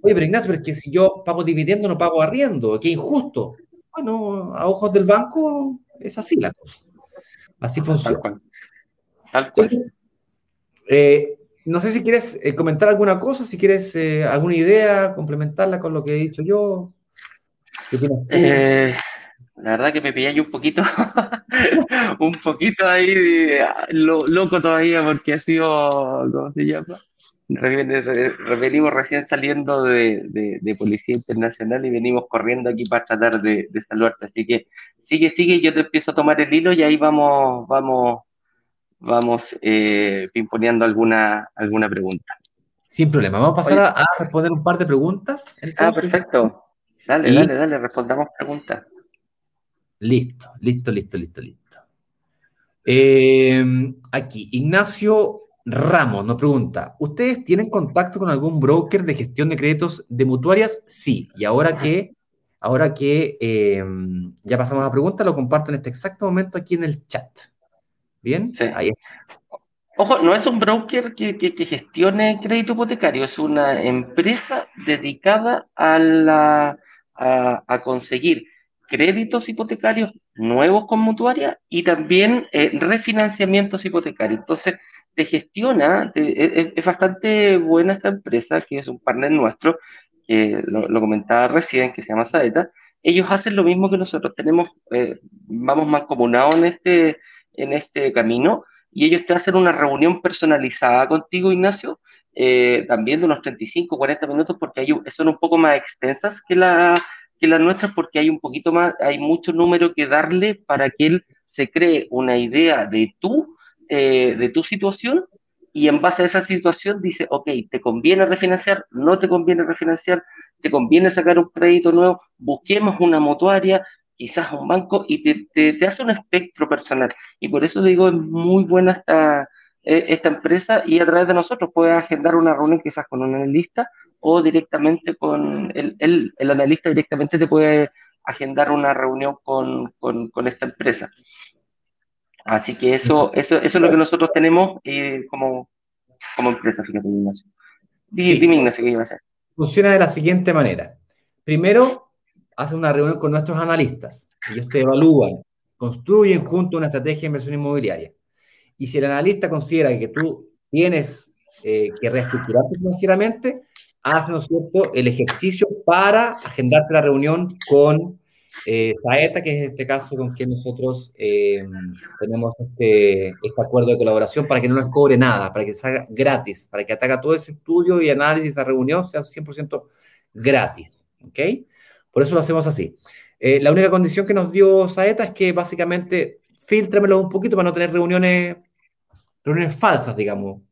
Oye, pero Ignacio, pero es que si yo pago dividendo, no pago arriendo, qué injusto. Bueno, a ojos del banco es así la cosa. Así funciona. Entonces, eh, no sé si quieres eh, comentar alguna cosa, si quieres eh, alguna idea, complementarla con lo que he dicho yo. ¿Qué opinas? Eh, la verdad que me pilláis un poquito, un poquito ahí loco todavía porque ha sido, ¿cómo se llama? Venimos recién saliendo de, Policía Internacional y venimos corriendo aquí para tratar de, salvarte. Así que sigue, sigue, yo te empiezo a tomar el hilo y ahí vamos, vamos, vamos eh, pimponeando alguna, alguna pregunta. Sin problema. Vamos a pasar a, responder un par de preguntas. ah, perfecto. Dale, dale, dale, respondamos preguntas. Listo, listo, listo, listo, listo. Eh, aquí, Ignacio Ramos nos pregunta, ¿ustedes tienen contacto con algún broker de gestión de créditos de mutuarias? Sí, y ahora que, ahora que eh, ya pasamos a la pregunta, lo comparto en este exacto momento aquí en el chat. ¿Bien? Sí. Ahí Ojo, no es un broker que, gestione crédito hipotecario, es una empresa dedicada a, la, a, conseguir créditos hipotecarios nuevos con mutuaria y también eh, refinanciamientos hipotecarios. Entonces, te gestiona, es, bastante buena esta empresa, que es un partner nuestro, que lo, comentaba recién, que se llama Saeta. Ellos hacen lo mismo que nosotros, tenemos, eh, vamos mancomunados en este, en este camino y ellos te hacen una reunión personalizada contigo, Ignacio, eh, también de unos 35, 40 minutos, porque hay, son un poco más extensas que, la, que las nuestras, porque hay un poquito más, hay mucho número que darle para que él se cree una idea de tú eh, de tu situación y en base a esa situación dice, ok, ¿te conviene refinanciar? ¿No te conviene refinanciar? ¿Te conviene sacar un crédito nuevo? Busquemos una mutuaria, quizás un banco, y te, te, hace un espectro personal. Y por eso digo, es muy buena esta, e, esta empresa y a través de nosotros puedes agendar una reunión quizás con un analista o directamente con el, el, el analista directamente te puede agendar una reunión con, con, con esta empresa. Así que eso, eso, eso es lo que nosotros tenemos eh, como, como empresa, fíjate, Ignacio. Dime, Ignacio, ¿qué iba a hacer? Funciona de la siguiente manera. Primero, hace una reunión con nuestros analistas. Ellos te evalúan, construyen junto una estrategia de inversión inmobiliaria. Y si el analista considera que tú tienes eh, que reestructurarte financieramente, hace, ¿no es cierto?, el ejercicio para agendarte la reunión con eh, Saeta, que es este caso con quien nosotros eh, tenemos este, este, acuerdo de colaboración para que no nos cobre nada, para que se haga gratis, para que haga todo ese estudio y análisis, esa reunión sea 100% gratis. ¿Ok? Por eso lo hacemos así. Eh, la única condición que nos dio Saeta es que básicamente filtramelo un poquito para no tener reuniones, reuniones falsas, digamos.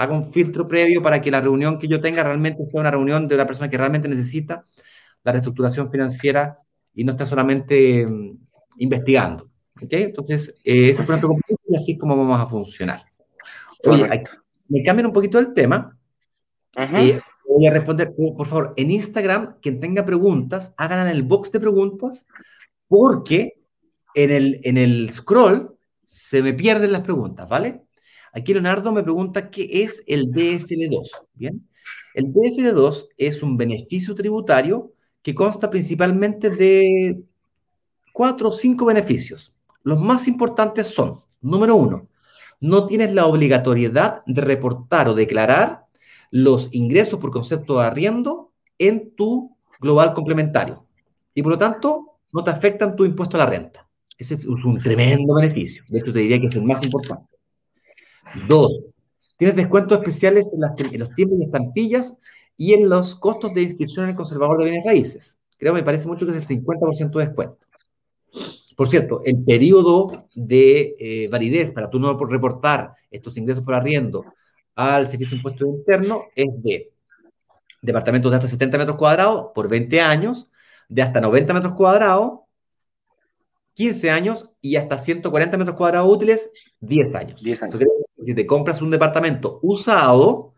Haga un filtro previo para que la reunión que yo tenga realmente sea una reunión de una persona que realmente necesita la reestructuración financiera y no está solamente mm, investigando. ¿okay? Entonces, eh, ese fue nuestro compromiso y así es como vamos a funcionar. Oye, me cambian un poquito el tema. Eh, voy a responder, por favor, en Instagram, quien tenga preguntas, hagan en el box de preguntas, porque en el, en el scroll se me pierden las preguntas, ¿vale? Aquí Leonardo me pregunta qué es el DFL2. Bien, el DFL2 es un beneficio tributario que consta principalmente de cuatro o cinco beneficios. Los más importantes son, número uno, no tienes la obligatoriedad de reportar o declarar los ingresos por concepto de arriendo en tu global complementario. Y por lo tanto, no te afectan tu impuesto a la renta. Ese es un tremendo beneficio. De hecho, te diría que es el más importante. Dos, tienes descuentos especiales en, en los tiempos y estampillas y en los costos de inscripción en el conservador de bienes raíces. Creo que me parece mucho que es el 50% de descuento. Por cierto, el periodo de eh, validez para tú no reportar estos ingresos por arriendo al Servicio de Impuesto Interno es de departamentos de hasta 70 metros cuadrados por 20 años, de hasta 90 metros cuadrados, 15 años y hasta 140 metros cuadrados útiles, 10 años. 10 años. Si te compras un departamento usado,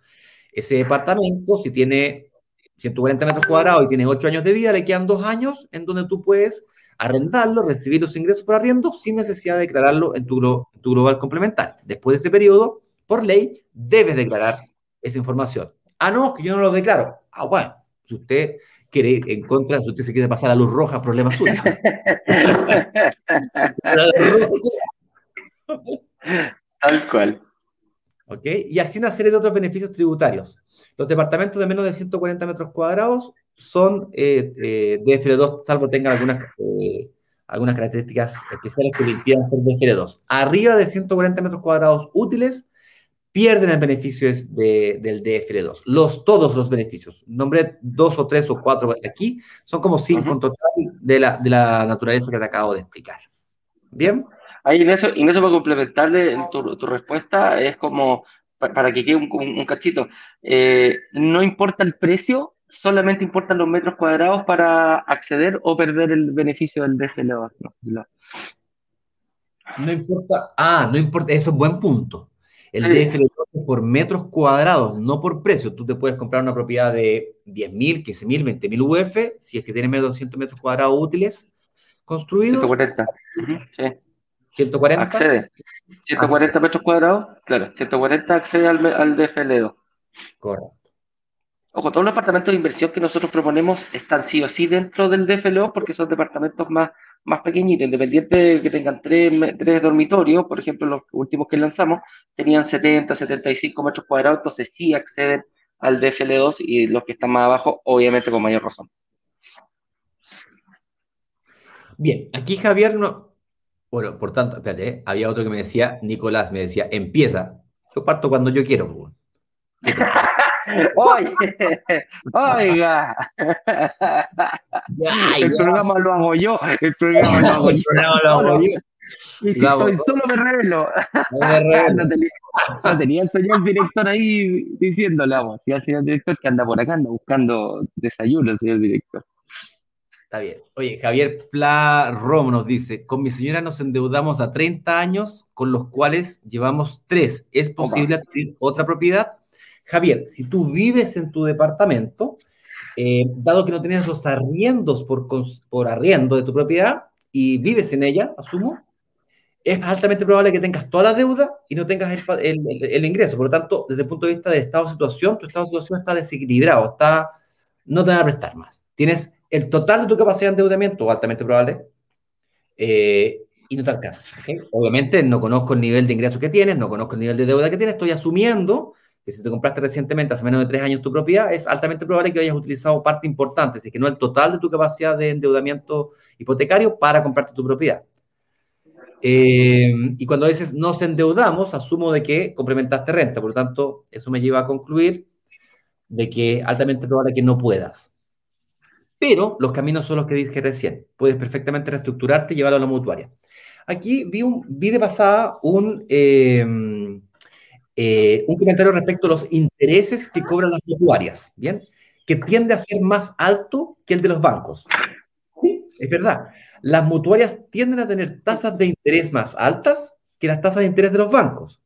ese departamento, si tiene 140 metros cuadrados y tiene 8 años de vida, le quedan 2 años en donde tú puedes arrendarlo, recibir los ingresos por arriendo sin necesidad de declararlo en tu, global complementario. Después de ese periodo, por ley, debes declarar esa información. Ah, no, que yo no lo declaro. Ah, bueno, si usted quiere en contra, si usted se quiere pasar a luz roja, problema suyo. Tal cual. Y así una serie de otros beneficios tributarios. Los departamentos de menos de 140 metros cuadrados son eh, eh DFL2, salvo tengan algunas, eh, algunas características especiales que le impidan ser DFL2. Arriba de 140 metros cuadrados útiles, pierden el beneficio de, del DFL2. Los, todos los beneficios. Nombré dos o tres o cuatro aquí, son como cinco en total de la, de la naturaleza que te acabo de explicar. ¿Bien? Ahí, Ignacio, Ignacio, para complementarle tu, tu, respuesta, es como para que quede un, cachito, eh, no importa el precio, solamente importan los metros cuadrados para acceder o perder el beneficio del DGLO. No, importa, ah, no importa, eso es buen punto. El DGLO es por metros cuadrados, no por precio. Tú te puedes comprar una propiedad de 10.000, 15.000, 20.000 UF, si es que tiene menos de 200 metros cuadrados útiles construidos. 140. Sí. 140. Accede. 140 metros cuadrados, claro, 140 accede al, al DFL2. Correcto. Ojo, todos los departamentos de inversión que nosotros proponemos están sí o sí dentro del DFLO porque son departamentos más, más pequeñitos, independiente de que tengan tres, tres dormitorios, por ejemplo, los últimos que lanzamos tenían 70, 75 metros cuadrados, entonces sí acceden al DFL2 y los que están más abajo, obviamente con mayor razón. Bien, aquí Javier no, bueno, por tanto, espérate, ¿eh? había otro que me decía, Nicolás, me decía, empieza. Yo parto cuando yo quiero. Oye, oiga. el programa lo hago yo. El programa lo hago yo. El programa lo hago yo. Y si estoy solo me revelo. No, tenía, no tenía el señor director ahí diciéndole, vamos. Si al señor director que anda por acá, anda buscando desayuno, el señor director. Está bien. Oye, Javier Pla Rom nos dice, con mi señora nos endeudamos a 30 años, con los cuales llevamos 3. ¿Es posible adquirir otra propiedad? Javier, si tú vives en tu departamento, eh, dado que no tienes los arriendos por, por arriendo de tu propiedad y vives en ella, asumo, es altamente probable que tengas toda la deuda y no tengas el, el, ingreso. Por lo tanto, desde el punto de vista de estado de situación, tu estado de situación está desequilibrado, está, no te van a prestar más. Tienes el total de tu capacidad de endeudamiento, altamente probable, eh, y no te alcanza. Obviamente no conozco el nivel de ingresos que tienes, no conozco el nivel de deuda que tienes, estoy asumiendo que si te compraste recientemente, hace menos de tres años tu propiedad, es altamente probable que hayas utilizado parte importante, si que no el total de tu capacidad de endeudamiento hipotecario para comprarte tu propiedad. Eh, y cuando dices nos endeudamos, asumo de que complementaste renta, por lo tanto, eso me lleva a concluir de que altamente probable que no puedas. Pero los caminos son los que dije recién. Puedes perfectamente reestructurarte y llevarlo a la mutuaria. Aquí vi, un, vi de pasada un, em, eh, un comentario respecto a los intereses que cobran las mutuarias, ¿bien? Que tiende a ser más alto que el de los bancos. Sí, es verdad. Las mutuarias tienden a tener tasas de interés más altas que las tasas de interés de los bancos.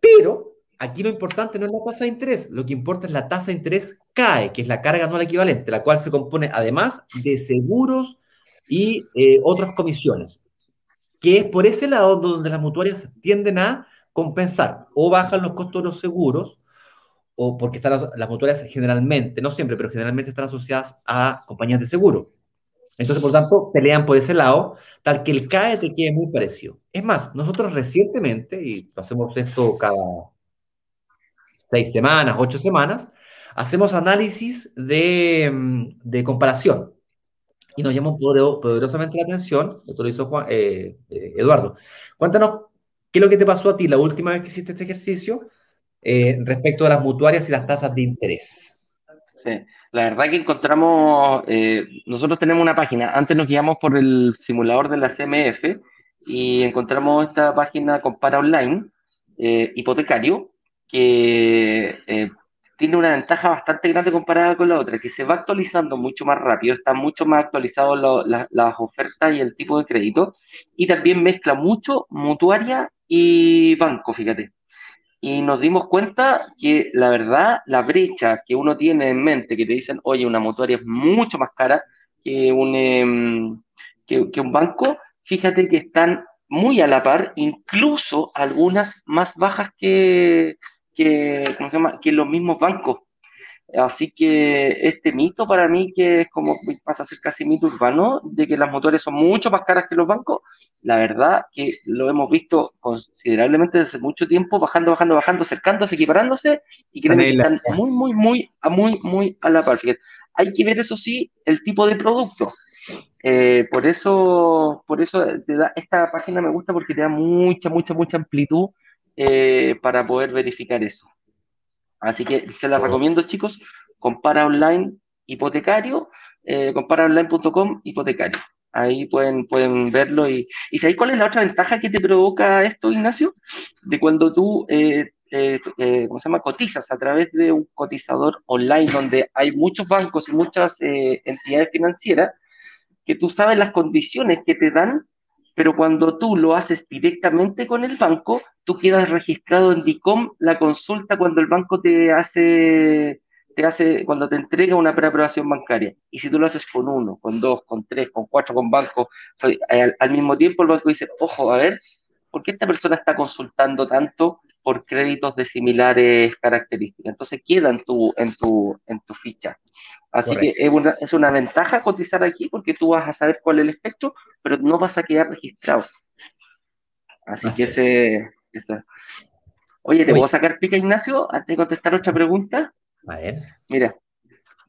Pero Aquí lo importante no es la tasa de interés, lo que importa es la tasa de interés CAE, que es la carga anual equivalente, la cual se compone además de seguros y eh, otras comisiones, que es por ese lado donde las mutuarias tienden a compensar o bajan los costos de los seguros, o porque están las, mutuarias generalmente, no siempre, pero generalmente están asociadas a compañías de seguro. Entonces, por tanto, pelean por ese lado, tal que el CAE te quede muy parecido. Es más, nosotros recientemente, y hacemos esto cada, seis semanas, ocho semanas, hacemos análisis de, mm, de comparación. Y nos llamó poderosamente la atención, esto lo hizo Juan, eh, eh, Eduardo. Cuéntanos, ¿qué es lo que te pasó a ti la última vez que hiciste este ejercicio eh, respecto a las mutuarias y las tasas de interés? La verdad que encontramos, nosotros tenemos una página, antes nos guiamos por el simulador de la CMF y encontramos esta página Compara Online, hipotecario, que tiene una ventaja bastante grande comparada con la otra, que se va actualizando mucho más rápido, está mucho más actualizado las ofertas y el tipo de crédito, y también mezcla mucho mutuaria y banco, fíjate. Y nos dimos cuenta que la verdad, la brecha que uno tiene en mente, que te dicen, oye, una mutuaria es mucho más cara que un, em, que un banco, fíjate que están muy a la par, incluso algunas más bajas que, que, ¿cómo se llama? que los mismos bancos. Así que este mito para mí, que es como pasa a ser casi mito urbano, de que las motores son mucho más caras que los bancos, la verdad que lo hemos visto considerablemente desde mucho tiempo, bajando, bajando, bajando, acercándose, equiparándose, y creo que están muy, muy, muy, muy, muy a la par. Hay que ver, eso sí, el tipo de producto. Eh, por eso, por eso esta página me gusta porque te da mucha, mucha, mucha amplitud eh, para poder verificar eso. Así que se la recomiendo, chicos. Compara online hipotecario, eh, comparaonline.com hipotecario. Ahí pueden, pueden verlo. Y, ¿Y sabéis cuál es la otra ventaja que te provoca esto, Ignacio? De cuando tú eh, eh, eh, ¿cómo se llama? Cotizas a través de un cotizador online donde hay muchos bancos y muchas eh, entidades financieras que tú sabes las condiciones que te dan, pero cuando tú lo haces directamente con el banco, tú quedas registrado en DICOM la consulta cuando el banco te hace, te hace, cuando te entrega una preaprobación bancaria. Y si tú lo haces con uno, con dos, con tres, con cuatro, con banco, al, al mismo tiempo el banco dice, ojo, a ver, ¿por qué esta persona está consultando tanto por créditos de similares características? Entonces queda en tu, en tu, en tu ficha. Así que es una, es una ventaja cotizar aquí porque tú vas a saber cuál es el efecto, pero no vas a quedar registrado. Así, que ese, eso. Oye, ¿te puedo sacar pica, Ignacio, antes de contestar otra pregunta? A ver. Mira,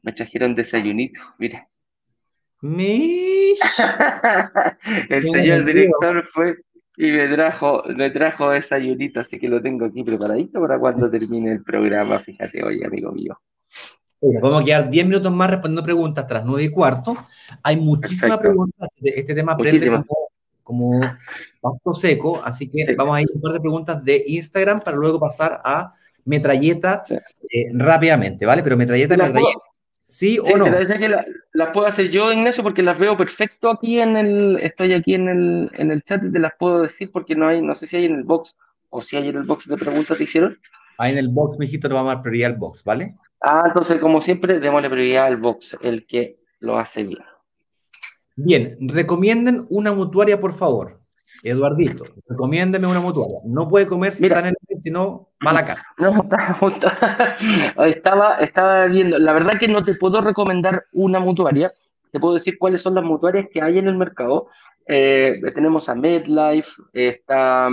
me trajeron desayunito, mira. Mish. el señor director fue y me trajo, me trajo desayunito, así que lo tengo aquí preparadito para cuando termine el programa, fíjate hoy, amigo mío. Vamos a quedar 10 minutos más respondiendo preguntas tras 9 y cuarto. Hay muchísimas preguntas. Este tema prende como, como seco, así que vamos a ir a un par de preguntas de Instagram para luego pasar a metralleta eh, rápidamente, ¿vale? Pero metralleta, metralleta. ¿Sí, o no? Que las puedo hacer yo, Ignacio, porque las veo perfecto aquí en el. Estoy aquí en el, en el chat y te las puedo decir porque no hay, no sé si hay en el box o si hay en el box de preguntas te hicieron. Ahí en el box, mijito, le vamos a dar prioridad al box, ¿vale? Ah, entonces, como siempre, démosle prioridad al box, el que lo hace bien. Bien, recomienden una mutuaria, por favor. Eduardito, recomiéndeme una mutuaria. No puede comer si está en el sino mala cara. No, estaba, estaba viendo. La verdad que no te puedo recomendar una mutuaria. Te puedo decir cuáles son las mutuarias que hay en el mercado. Eh, tenemos a MedLife, está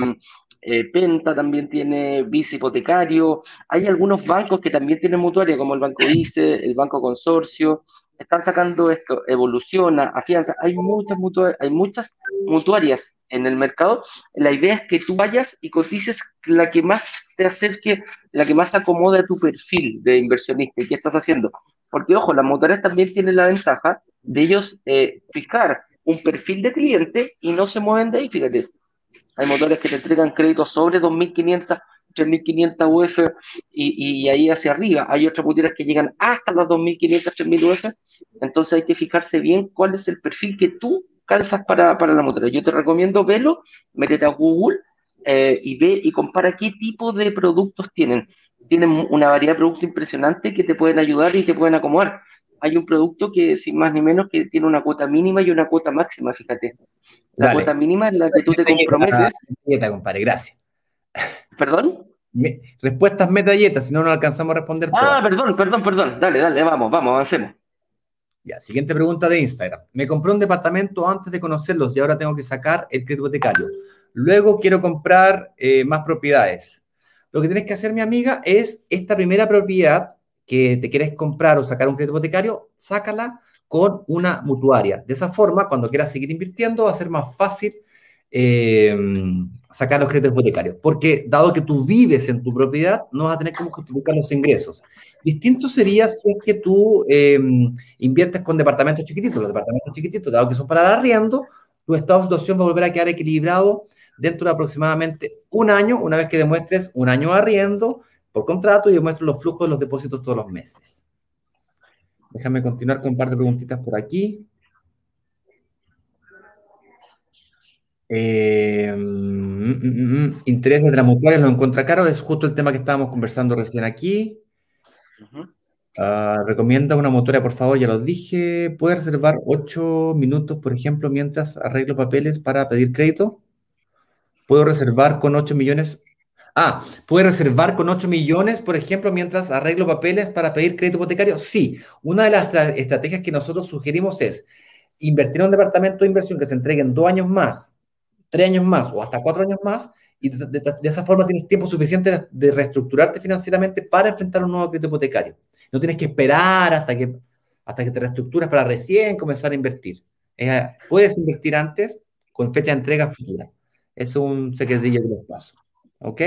eh, Penta también tiene vice hipotecario, hay algunos bancos que también tienen mutuaria, como el Banco ICE, el Banco Consorcio, están sacando esto, evoluciona, afianza, hay muchas, mutuarias, hay muchas mutuarias en el mercado. La idea es que tú vayas y cotices la que más te acerque, la que más acomode a tu perfil de inversionista y qué estás haciendo. Porque, ojo, las mutuarias también tienen la ventaja de ellos eh, fijar un perfil de cliente y no se mueven de ahí, fíjate. Hay motores que te entregan créditos sobre 2.500, 3.500 UF y, ahí hacia arriba. Hay otras motores que llegan hasta las 2.500, 3.000 UF. Entonces hay que fijarse bien cuál es el perfil que tú calzas para, para la motora. Yo te recomiendo verlo, métete a Google eh, y ve y compara qué tipo de productos tienen. Tienen una variedad de productos impresionante que te pueden ayudar y te pueden acomodar hay un producto que, sin más ni menos, que tiene una cuota mínima y una cuota máxima, fíjate. La cuota mínima es la que tú te comprometes. compadre, gracias. ¿Perdón? respuestas metralletas, si no, no alcanzamos a responder. Ah, perdón, perdón, perdón. Dale, dale, vamos, vamos, avancemos. Ya, siguiente pregunta de Instagram. Me compré un departamento antes de conocerlos y ahora tengo que sacar el crédito hipotecario. Luego quiero comprar eh, más propiedades. Lo que tienes que hacer, mi amiga, es esta primera propiedad que te quieres comprar o sacar un crédito hipotecario, sácala con una mutuaria. De esa forma, cuando quieras seguir invirtiendo, va a ser más fácil eh, sacar los créditos hipotecarios. Porque dado que tú vives en tu propiedad, no vas a tener cómo justificar los ingresos. Distinto sería si es que tú eh, inviertes con departamentos chiquititos. Los departamentos chiquititos, dado que son para el arriendo, tu estado de situación va a volver a quedar equilibrado dentro de aproximadamente un año, una vez que demuestres un año arriendo, por contrato y demuestro los flujos de los depósitos todos los meses. Déjame continuar con un par de preguntitas por aquí. Eh, mm, mm, mm, intereses de las mutuarias lo encuentra caro, es justo el tema que estábamos conversando recién aquí. Ah, recomienda una mutuaria, por favor, ya lo dije. ¿Puede reservar ocho minutos, por ejemplo, mientras arreglo papeles para pedir crédito? ¿Puedo reservar con 8 millones Ah, ¿puede reservar con 8 millones, por ejemplo, mientras arreglo papeles para pedir crédito hipotecario? Sí. Una de las estrategias que nosotros sugerimos es invertir en un departamento de inversión que se entregue en dos años más, tres años más o hasta cuatro años más, y de, esa forma tienes tiempo suficiente de reestructurarte financieramente para enfrentar un nuevo crédito hipotecario. No tienes que esperar hasta que, hasta que te reestructuras para recién comenzar a invertir. Puedes invertir antes con fecha de entrega futura. Es un secretillo que les paso. ¿Ok?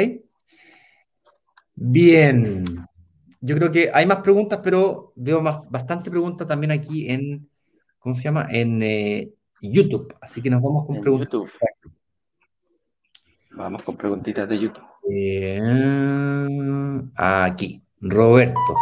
Bien. Yo creo que hay más preguntas, pero veo más, bastante preguntas también aquí en, ¿cómo se llama? En eh, YouTube. Así que nos vamos con preguntas. Vamos con preguntitas de YouTube. Eh, aquí, Roberto.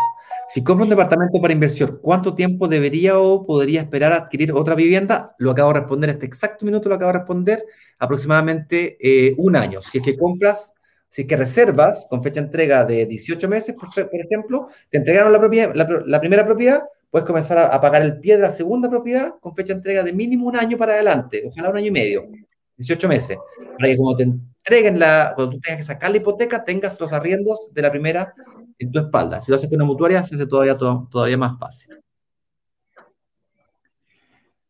Si compro un departamento para inversión, ¿cuánto tiempo debería o podría esperar a adquirir otra vivienda? Lo acabo de responder, este exacto minuto lo acabo de responder, aproximadamente eh, un año. Si es que compras, si es que reservas con fecha de entrega de 18 meses, por, ejemplo, te entregaron la, propiedad, la, primera propiedad, puedes comenzar a, pagar el pie de la segunda propiedad con fecha de entrega de mínimo un año para adelante, ojalá un año y medio, 18 meses, para que cuando te entreguen la, cuando tú tengas que sacar la hipoteca, tengas los arriendos de la primera en tu espalda. Si lo haces con una mutuaria, se hace todavía, todavía más fácil.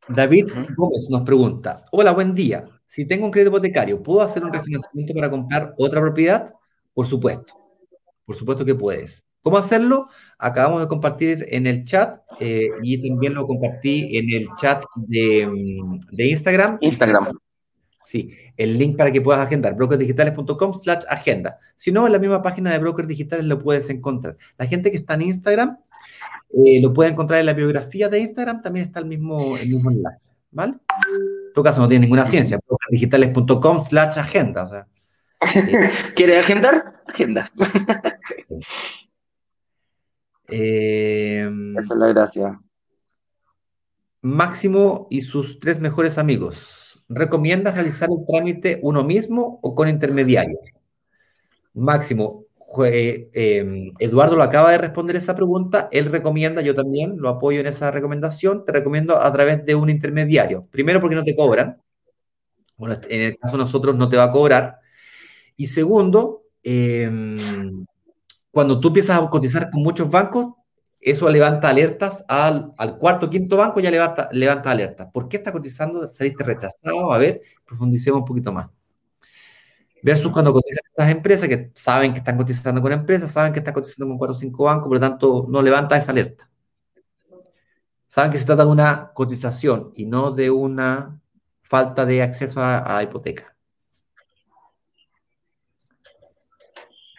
David Gómez nos pregunta, hola, buen día. Si tengo un crédito hipotecario, ¿puedo hacer un refinanciamiento para comprar otra propiedad? Por supuesto, por supuesto que puedes. ¿Cómo hacerlo? Acabamos de compartir en el chat eh, y también lo compartí en el chat de, mm, de Instagram. Instagram. Sí, el link para que puedas agendar, brokersdigitales.com slash agenda. Si no, en la misma página de Brokers Digitales lo puedes encontrar. La gente que está en Instagram eh, lo puede encontrar en la biografía de Instagram, también está el mismo, el mismo enlace, ¿vale? En todo caso, no tiene ninguna ciencia, brokersdigitales.com slash agenda. eh, ¿Quiere agendar? Agenda. eh, Esa es la gracia. Máximo y sus tres mejores amigos. ¿Recomiendas realizar el trámite uno mismo o con intermediarios? Máximo, em, Eduardo lo acaba de responder esa pregunta, él recomienda, yo también lo apoyo en esa recomendación, te recomiendo a través de un intermediario. Primero porque no te cobran, bueno, en el caso de nosotros no te va a cobrar. Y segundo, em, cuando tú empiezas a cotizar con muchos bancos, eso levanta alertas al, al cuarto quinto banco, ya levanta, levanta alertas. ¿Por qué está cotizando? ¿Saliste rechazado? A ver, profundicemos un poquito más. Versus cuando cotizan estas empresas que saben que están cotizando con empresas, saben que están cotizando con cuatro o cinco bancos, por lo tanto no levanta esa alerta. Saben que se trata de una cotización y no de una falta de acceso a, hipoteca.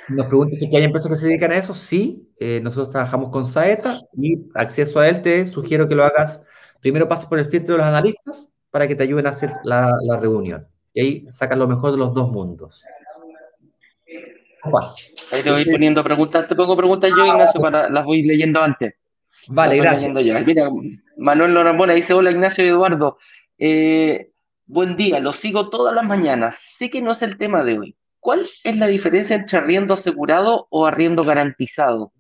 Nos pregunta si hay empresas que se dedican a eso. Sí, eh, nosotros trabajamos con Saeta y acceso a él te sugiero que lo hagas. Primero pases por el filtro de los analistas para que te ayuden a hacer la, reunión. Y ahí sacas lo mejor de los dos mundos. Ahí te voy poniendo preguntas. Te pongo preguntas yo, Ignacio, para las voy leyendo antes. Vale, gracias. Mira, Manuel Norambona dice: Hola, Ignacio y Eduardo. Eh, buen día, lo sigo todas las mañanas. Sé que no es el tema de hoy, ¿Cuál es la diferencia entre arriendo asegurado o arriendo garantizado?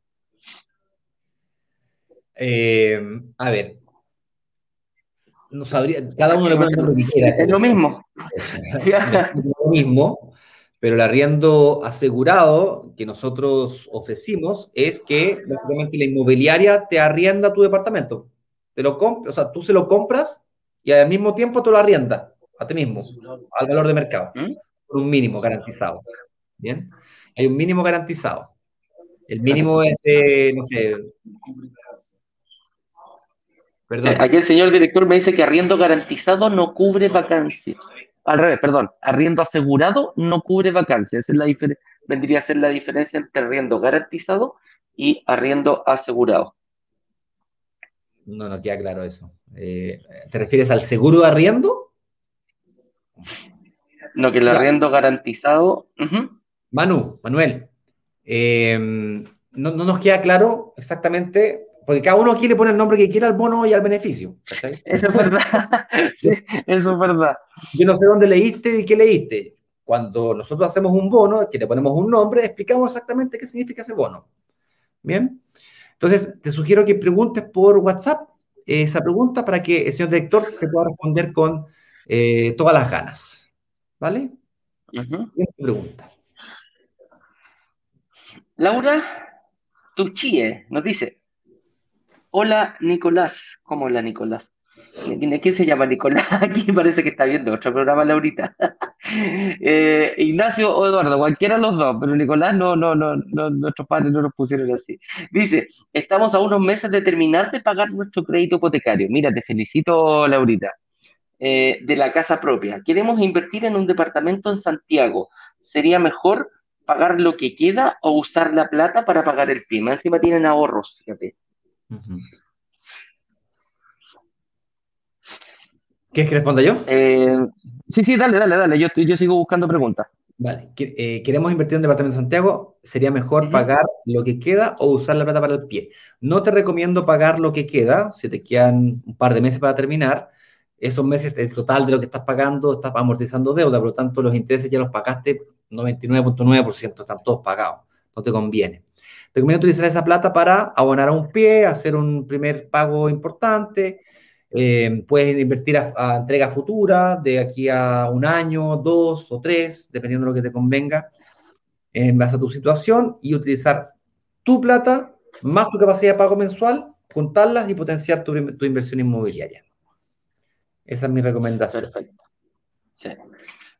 Eh, a ver, no sabría, cada uno le pone lo que quiera. Es lo mismo. es lo mismo, pero el arriendo asegurado que nosotros ofrecimos es que básicamente la inmobiliaria te arrienda tu departamento. Te lo o sea, tú se lo compras y al mismo tiempo te lo arriendas a ti mismo, al valor de mercado. ¿Mm? un mínimo garantizado. ¿Bien? Hay un mínimo garantizado. El mínimo es de, no sé. Perdón. Aquí el señor director me dice que arriendo garantizado no cubre vacancia. Al revés, perdón. Arriendo asegurado no cubre vacancia. Esa es la vendría a ser la diferencia entre arriendo garantizado y arriendo asegurado. No, no queda claro eso. Eh, ¿Te refieres al seguro de arriendo? No, que el arriendo garantizado. Manu, Manuel, em, no, nos queda claro exactamente, porque cada uno aquí le pone el nombre que quiera al bono y al beneficio. Eso es verdad. eso es verdad. Yo no sé dónde leíste y qué leíste. Cuando nosotros hacemos un bono, que le ponemos un nombre, explicamos exactamente qué significa ese bono. Bien. Entonces, te sugiero que preguntes por WhatsApp esa pregunta para que el señor director te pueda responder con eh, todas las ganas. ¿Vale? pregunta. Laura Tuchie nos dice: Hola Nicolás. ¿Cómo hola Nicolás? ¿Quién se llama Nicolás? Aquí parece que está viendo otro programa, Laurita. Eh, Ignacio o Eduardo, cualquiera de los dos, pero Nicolás no, no, no, no, nuestros padres no nos pusieron así. Dice, estamos a unos meses de terminar de pagar nuestro crédito hipotecario. Mira, te felicito, Laurita. Eh, de la casa propia. Queremos invertir en un departamento en Santiago. ¿Sería mejor pagar lo que queda o usar la plata para pagar el pie? encima tienen ahorros, fíjate. ¿Quieres que responda yo? Eh, sí, sí, dale, dale, dale. Yo, yo sigo buscando preguntas. Vale, eh, queremos invertir en el departamento de Santiago, sería mejor pagar lo que queda o usar la plata para el pie. No te recomiendo pagar lo que queda, si te quedan un par de meses para terminar, esos meses, el total de lo que estás pagando, estás amortizando deuda, por lo tanto los intereses ya los pagaste 99.9%, están todos pagados, no te conviene. Te conviene utilizar esa plata para abonar a un pie, hacer un primer pago importante, eh, puedes invertir a, entrega futura de aquí a un año, dos o tres, dependiendo de lo que te convenga en base a tu situación y utilizar tu plata más tu capacidad de pago mensual, juntarlas y potenciar tu, tu inversión inmobiliaria. Esa es mi recomendación. Perfecto.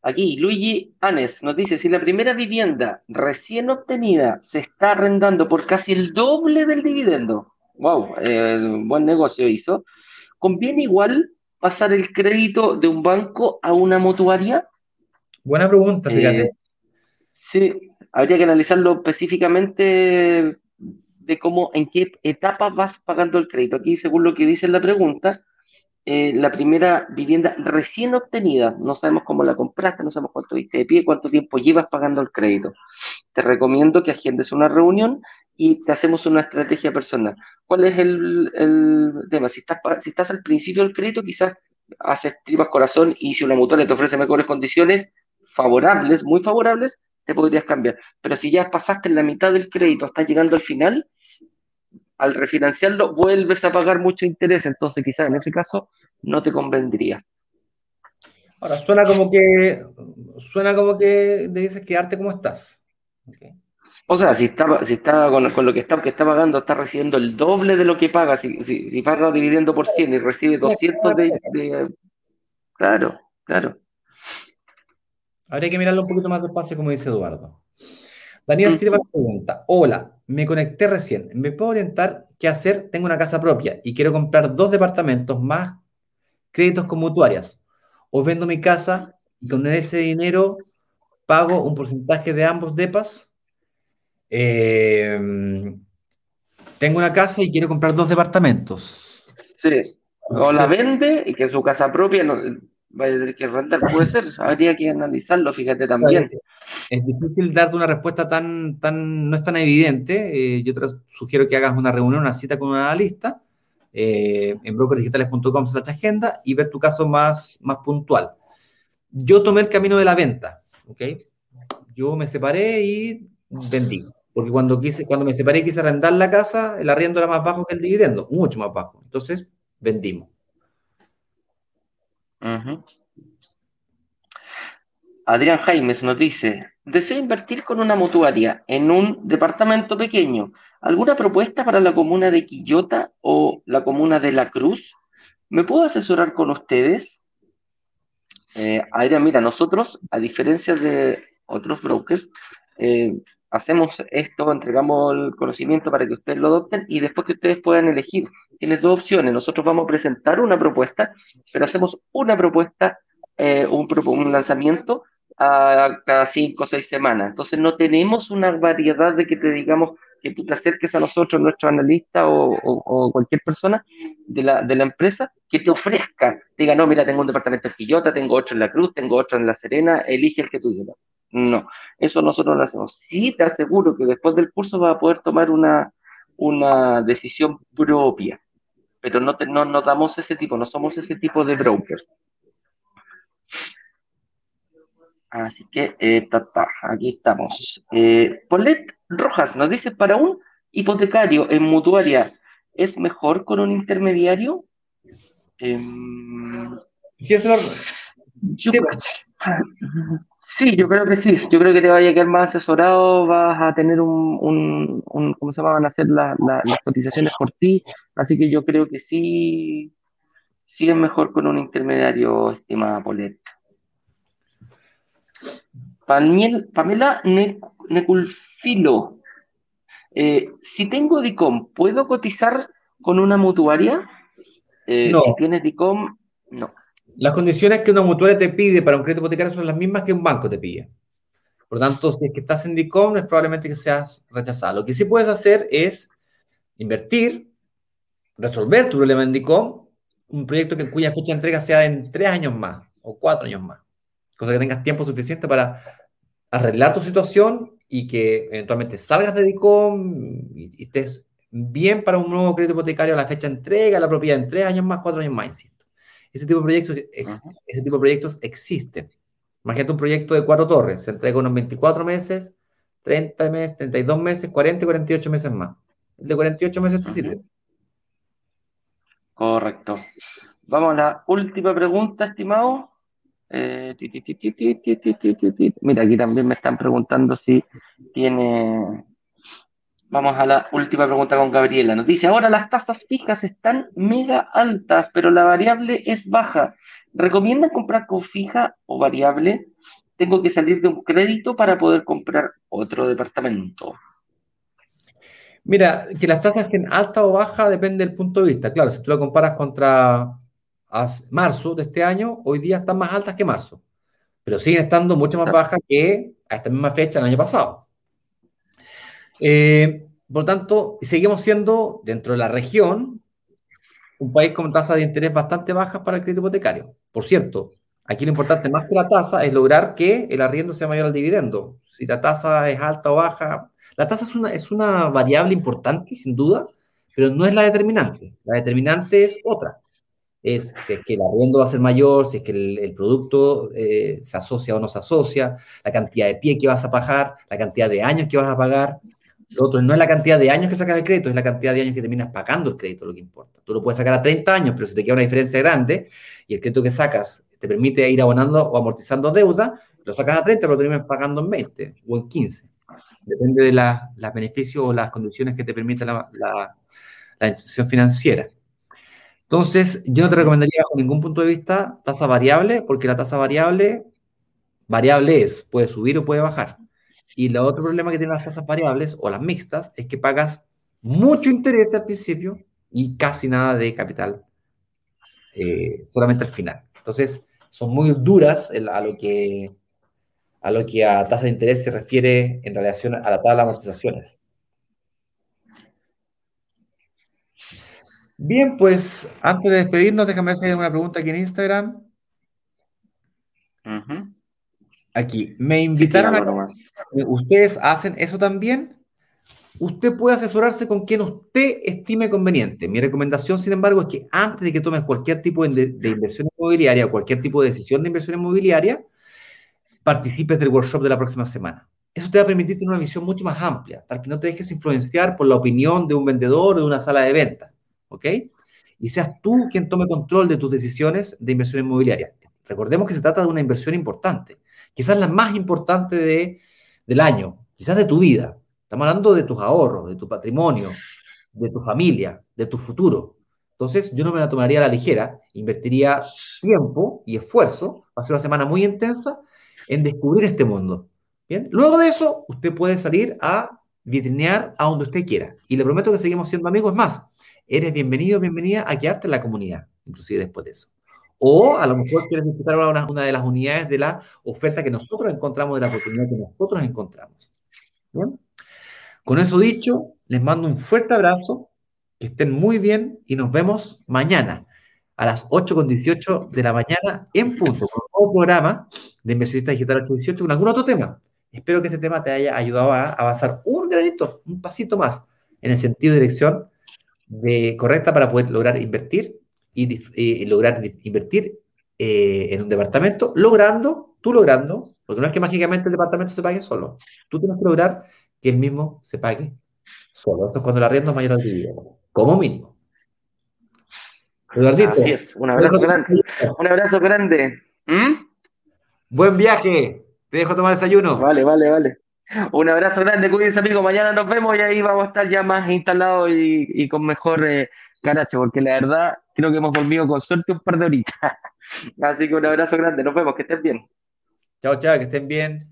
Aquí, Luigi Anes nos dice, si la primera vivienda recién obtenida se está arrendando por casi el doble del dividendo, wow, eh, buen negocio hizo, ¿conviene igual pasar el crédito de un banco a una mutuaria? Buena pregunta, eh, fíjate. sí, habría que analizarlo específicamente de cómo, en qué etapa vas pagando el crédito. Aquí, según lo que dice la pregunta, eh, la primera vivienda recién obtenida, no sabemos cómo la compraste, no sabemos cuánto viste de pie, cuánto tiempo llevas pagando el crédito. Te recomiendo que agendes una reunión y te hacemos una estrategia personal. ¿Cuál es el, tema? Si estás, si estás al principio del crédito, quizás haces tripas corazón y si una mutual te ofrece mejores condiciones favorables, muy favorables, te podrías cambiar. Pero si ya pasaste la mitad del crédito, estás llegando al final, al refinanciarlo vuelves a pagar mucho interés, entonces quizás en ese caso no te convendría. Ahora, suena como que, suena como que dices quedarte como estás. O sea, si está, si está con, lo que está, que está pagando, está recibiendo el doble de lo que paga. Si, si, paga dividiendo por 100 y recibe 200 de, Claro, claro. Habría que mirarlo un poquito más despacio, como dice Eduardo. Daniel Silva pregunta, hola, me conecté recién, ¿me puedo orientar qué hacer? Tengo una casa propia y quiero comprar dos departamentos más créditos con mutuarias. O vendo mi casa y con ese dinero pago un porcentaje de ambos depas. Em, tengo una casa y quiero comprar dos departamentos. Sí. O la vende y que su casa propia no, vaya a tener que rentar. Puede ser, habría que analizarlo, fíjate también. Es difícil darte una respuesta tan, tan no es tan evidente. Eh, yo te sugiero que hagas una reunión, una cita con una analista eh, en brokerdigitales.com slash agenda y ver tu caso más, más puntual. Yo tomé el camino de la venta, ¿ok? Yo me separé y vendí. Porque cuando, quise, cuando me separé y quise arrendar la casa, el arriendo era más bajo que el dividendo, mucho más bajo. Entonces, vendimos. Adrián Jaimes nos dice, deseo invertir con una mutuaria en un departamento pequeño. ¿Alguna propuesta para la comuna de Quillota o la comuna de La Cruz? ¿Me puedo asesorar con ustedes? Eh, Adrián, mira, nosotros, a diferencia de otros brokers, eh, hacemos esto, entregamos el conocimiento para que ustedes lo adopten y después que ustedes puedan elegir. Tienes dos opciones. Nosotros vamos a presentar una propuesta, pero hacemos una propuesta, eh, un, lanzamiento a cada cinco o seis semanas. Entonces no tenemos una variedad de que te digamos que tú te acerques a nosotros, nuestro analista o, cualquier persona de la, empresa que te ofrezca, diga, no, mira, tengo un departamento en Quillota, tengo otro en La Cruz, tengo otro en La Serena, elige el que tú digas. No, eso nosotros no lo hacemos. Sí te aseguro que después del curso vas a poder tomar una, una decisión propia, pero no, te, no, no damos ese tipo, no somos ese tipo de brokers. Así que, eh, aquí estamos. Eh, Polet Rojas nos dice, para un hipotecario en mutuaria, ¿es mejor con un intermediario? Em, sí, eso Sí, yo creo que sí. Yo creo que te vaya a quedar más asesorado, vas a tener un, un, ¿cómo se van a hacer las cotizaciones por ti. Así que yo creo que sí, sí es mejor con un intermediario, estimada Polet. Pamela Neculfilo. Eh, si tengo DICOM, ¿puedo cotizar con una mutuaria? Eh, no. Si tienes DICOM, no. Las condiciones que una mutuaria te pide para un crédito hipotecario son las mismas que un banco te pide. Por lo tanto, si es que estás en DICOM, es probablemente que seas rechazado. Lo que sí puedes hacer es invertir, resolver tu problema en DICOM, un proyecto que, cuya fecha de entrega sea en tres años más o cuatro años más. Cosa que tengas tiempo suficiente para arreglar tu situación y que eventualmente salgas de DICOM y, estés bien para un nuevo crédito hipotecario a la fecha de entrega, la propiedad en tres años más, cuatro años más. Ese tipo de proyectos, ese tipo de proyectos existen. Imagínate un proyecto de cuatro torres, se entrega unos 24 meses, 30 meses, 32 meses, 40 y 48 meses más. El de 48 meses te sirve. Correcto. Vamos a la última pregunta, estimado. mira, aquí también me están preguntando si tiene. Vamos a la última pregunta con Gabriela. Nos dice: Ahora las tasas fijas están mega altas, pero la variable es baja. ¿Recomiendan comprar con fija o variable? Tengo que salir de un crédito para poder comprar otro departamento. Mira, que las tasas estén altas o bajas depende del punto de vista. Claro, si tú lo comparas contra marzo de este año, hoy día están más altas que marzo, pero siguen estando mucho más bajas que a esta misma fecha del año pasado. Eh, por tanto, seguimos siendo, dentro de la región, un país con tasas de interés bastante bajas para el crédito hipotecario. Por cierto, aquí lo importante más que la tasa es lograr que el arriendo sea mayor al dividendo. Si la tasa es alta o baja, la tasa es una, es una variable importante, sin duda, pero no es la determinante. La determinante es otra. Es si es que el arriendo va a ser mayor, si es que el, producto eh, se asocia o no se asocia, la cantidad de pie que vas a pagar, la cantidad de años que vas a pagar. Lo otro no es la cantidad de años que sacas el crédito, es la cantidad de años que terminas pagando el crédito, lo que importa. Tú lo puedes sacar a 30 años, pero si te queda una diferencia grande y el crédito que sacas te permite ir abonando o amortizando deuda, lo sacas a 30, pero lo terminas pagando en 20 o en 15. Depende de los beneficios o las condiciones que te permite la, institución financiera. Entonces, yo no te recomendaría bajo ningún punto de vista tasa variable, porque la tasa variable, variable es, puede subir o puede bajar. Y el otro problema que tienen las tasas variables o las mixtas es que pagas mucho interés al principio y casi nada de capital eh, solamente al final. Entonces, son muy duras a lo que a lo que a tasa de interés se refiere en relación a la tabla de amortizaciones. Bien, pues antes de despedirnos, déjame hay alguna pregunta aquí en Instagram. Aquí, me invitaron a... ¿Ustedes hacen eso también? Usted puede asesorarse con quien usted estime conveniente. Mi recomendación, sin embargo, es que antes de que tomes cualquier tipo de, de inversión inmobiliaria o cualquier tipo de decisión de inversión inmobiliaria, participes del workshop de la próxima semana. Eso te va a permitir tener una visión mucho más amplia, para que no te dejes influenciar por la opinión de un vendedor o de una sala de venta, ¿ok? Y seas tú quien tome control de tus decisiones de inversión inmobiliaria. Recordemos que se trata de una inversión importante, quizás la más importante de, del año, quizás de tu vida. Estamos hablando de tus ahorros, de tu patrimonio, de tu familia, de tu futuro. Entonces, yo no me la tomaría a la ligera, invertiría tiempo y esfuerzo, va a ser una semana muy intensa, en descubrir este mundo. ¿Bien? Luego de eso, usted puede salir a vitrinear a donde usted quiera. Y le prometo que seguimos siendo amigos. más, eres bienvenido, bienvenida a quedarte en la comunidad, inclusive después de eso. O a lo mejor quieres disfrutar una, una de las unidades de la oferta que nosotros encontramos, de la oportunidad que nosotros encontramos. ¿Bien? Con eso dicho, les mando un fuerte abrazo, que estén muy bien y nos vemos mañana a las 8.18 de la mañana en punto, con un nuevo programa de Inversionista Digital 818 con algún otro tema. Espero que este tema te haya ayudado a avanzar un granito, un pasito más en el sentido de dirección de, correcta para poder lograr invertir y, lograr invertir eh, en un departamento, logrando, tú logrando, porque no es que mágicamente el departamento se pague solo, tú tienes que lograr que el mismo se pague solo. Eso es cuando la arriendo es mayor al dividendo, como mínimo. Eduardito. Así es, un abrazo grande. Un abrazo grande. ¿Mm? Buen viaje. Te dejo tomar desayuno. Vale, vale, vale. Un abrazo grande, cuídense amigo. Mañana nos vemos y ahí vamos a estar ya más instalados y, con mejor eh, porque la verdad creo que hemos dormido con suerte un par de horitas. Así que un abrazo grande, nos vemos, que estén bien. Chao, chao, que estén bien.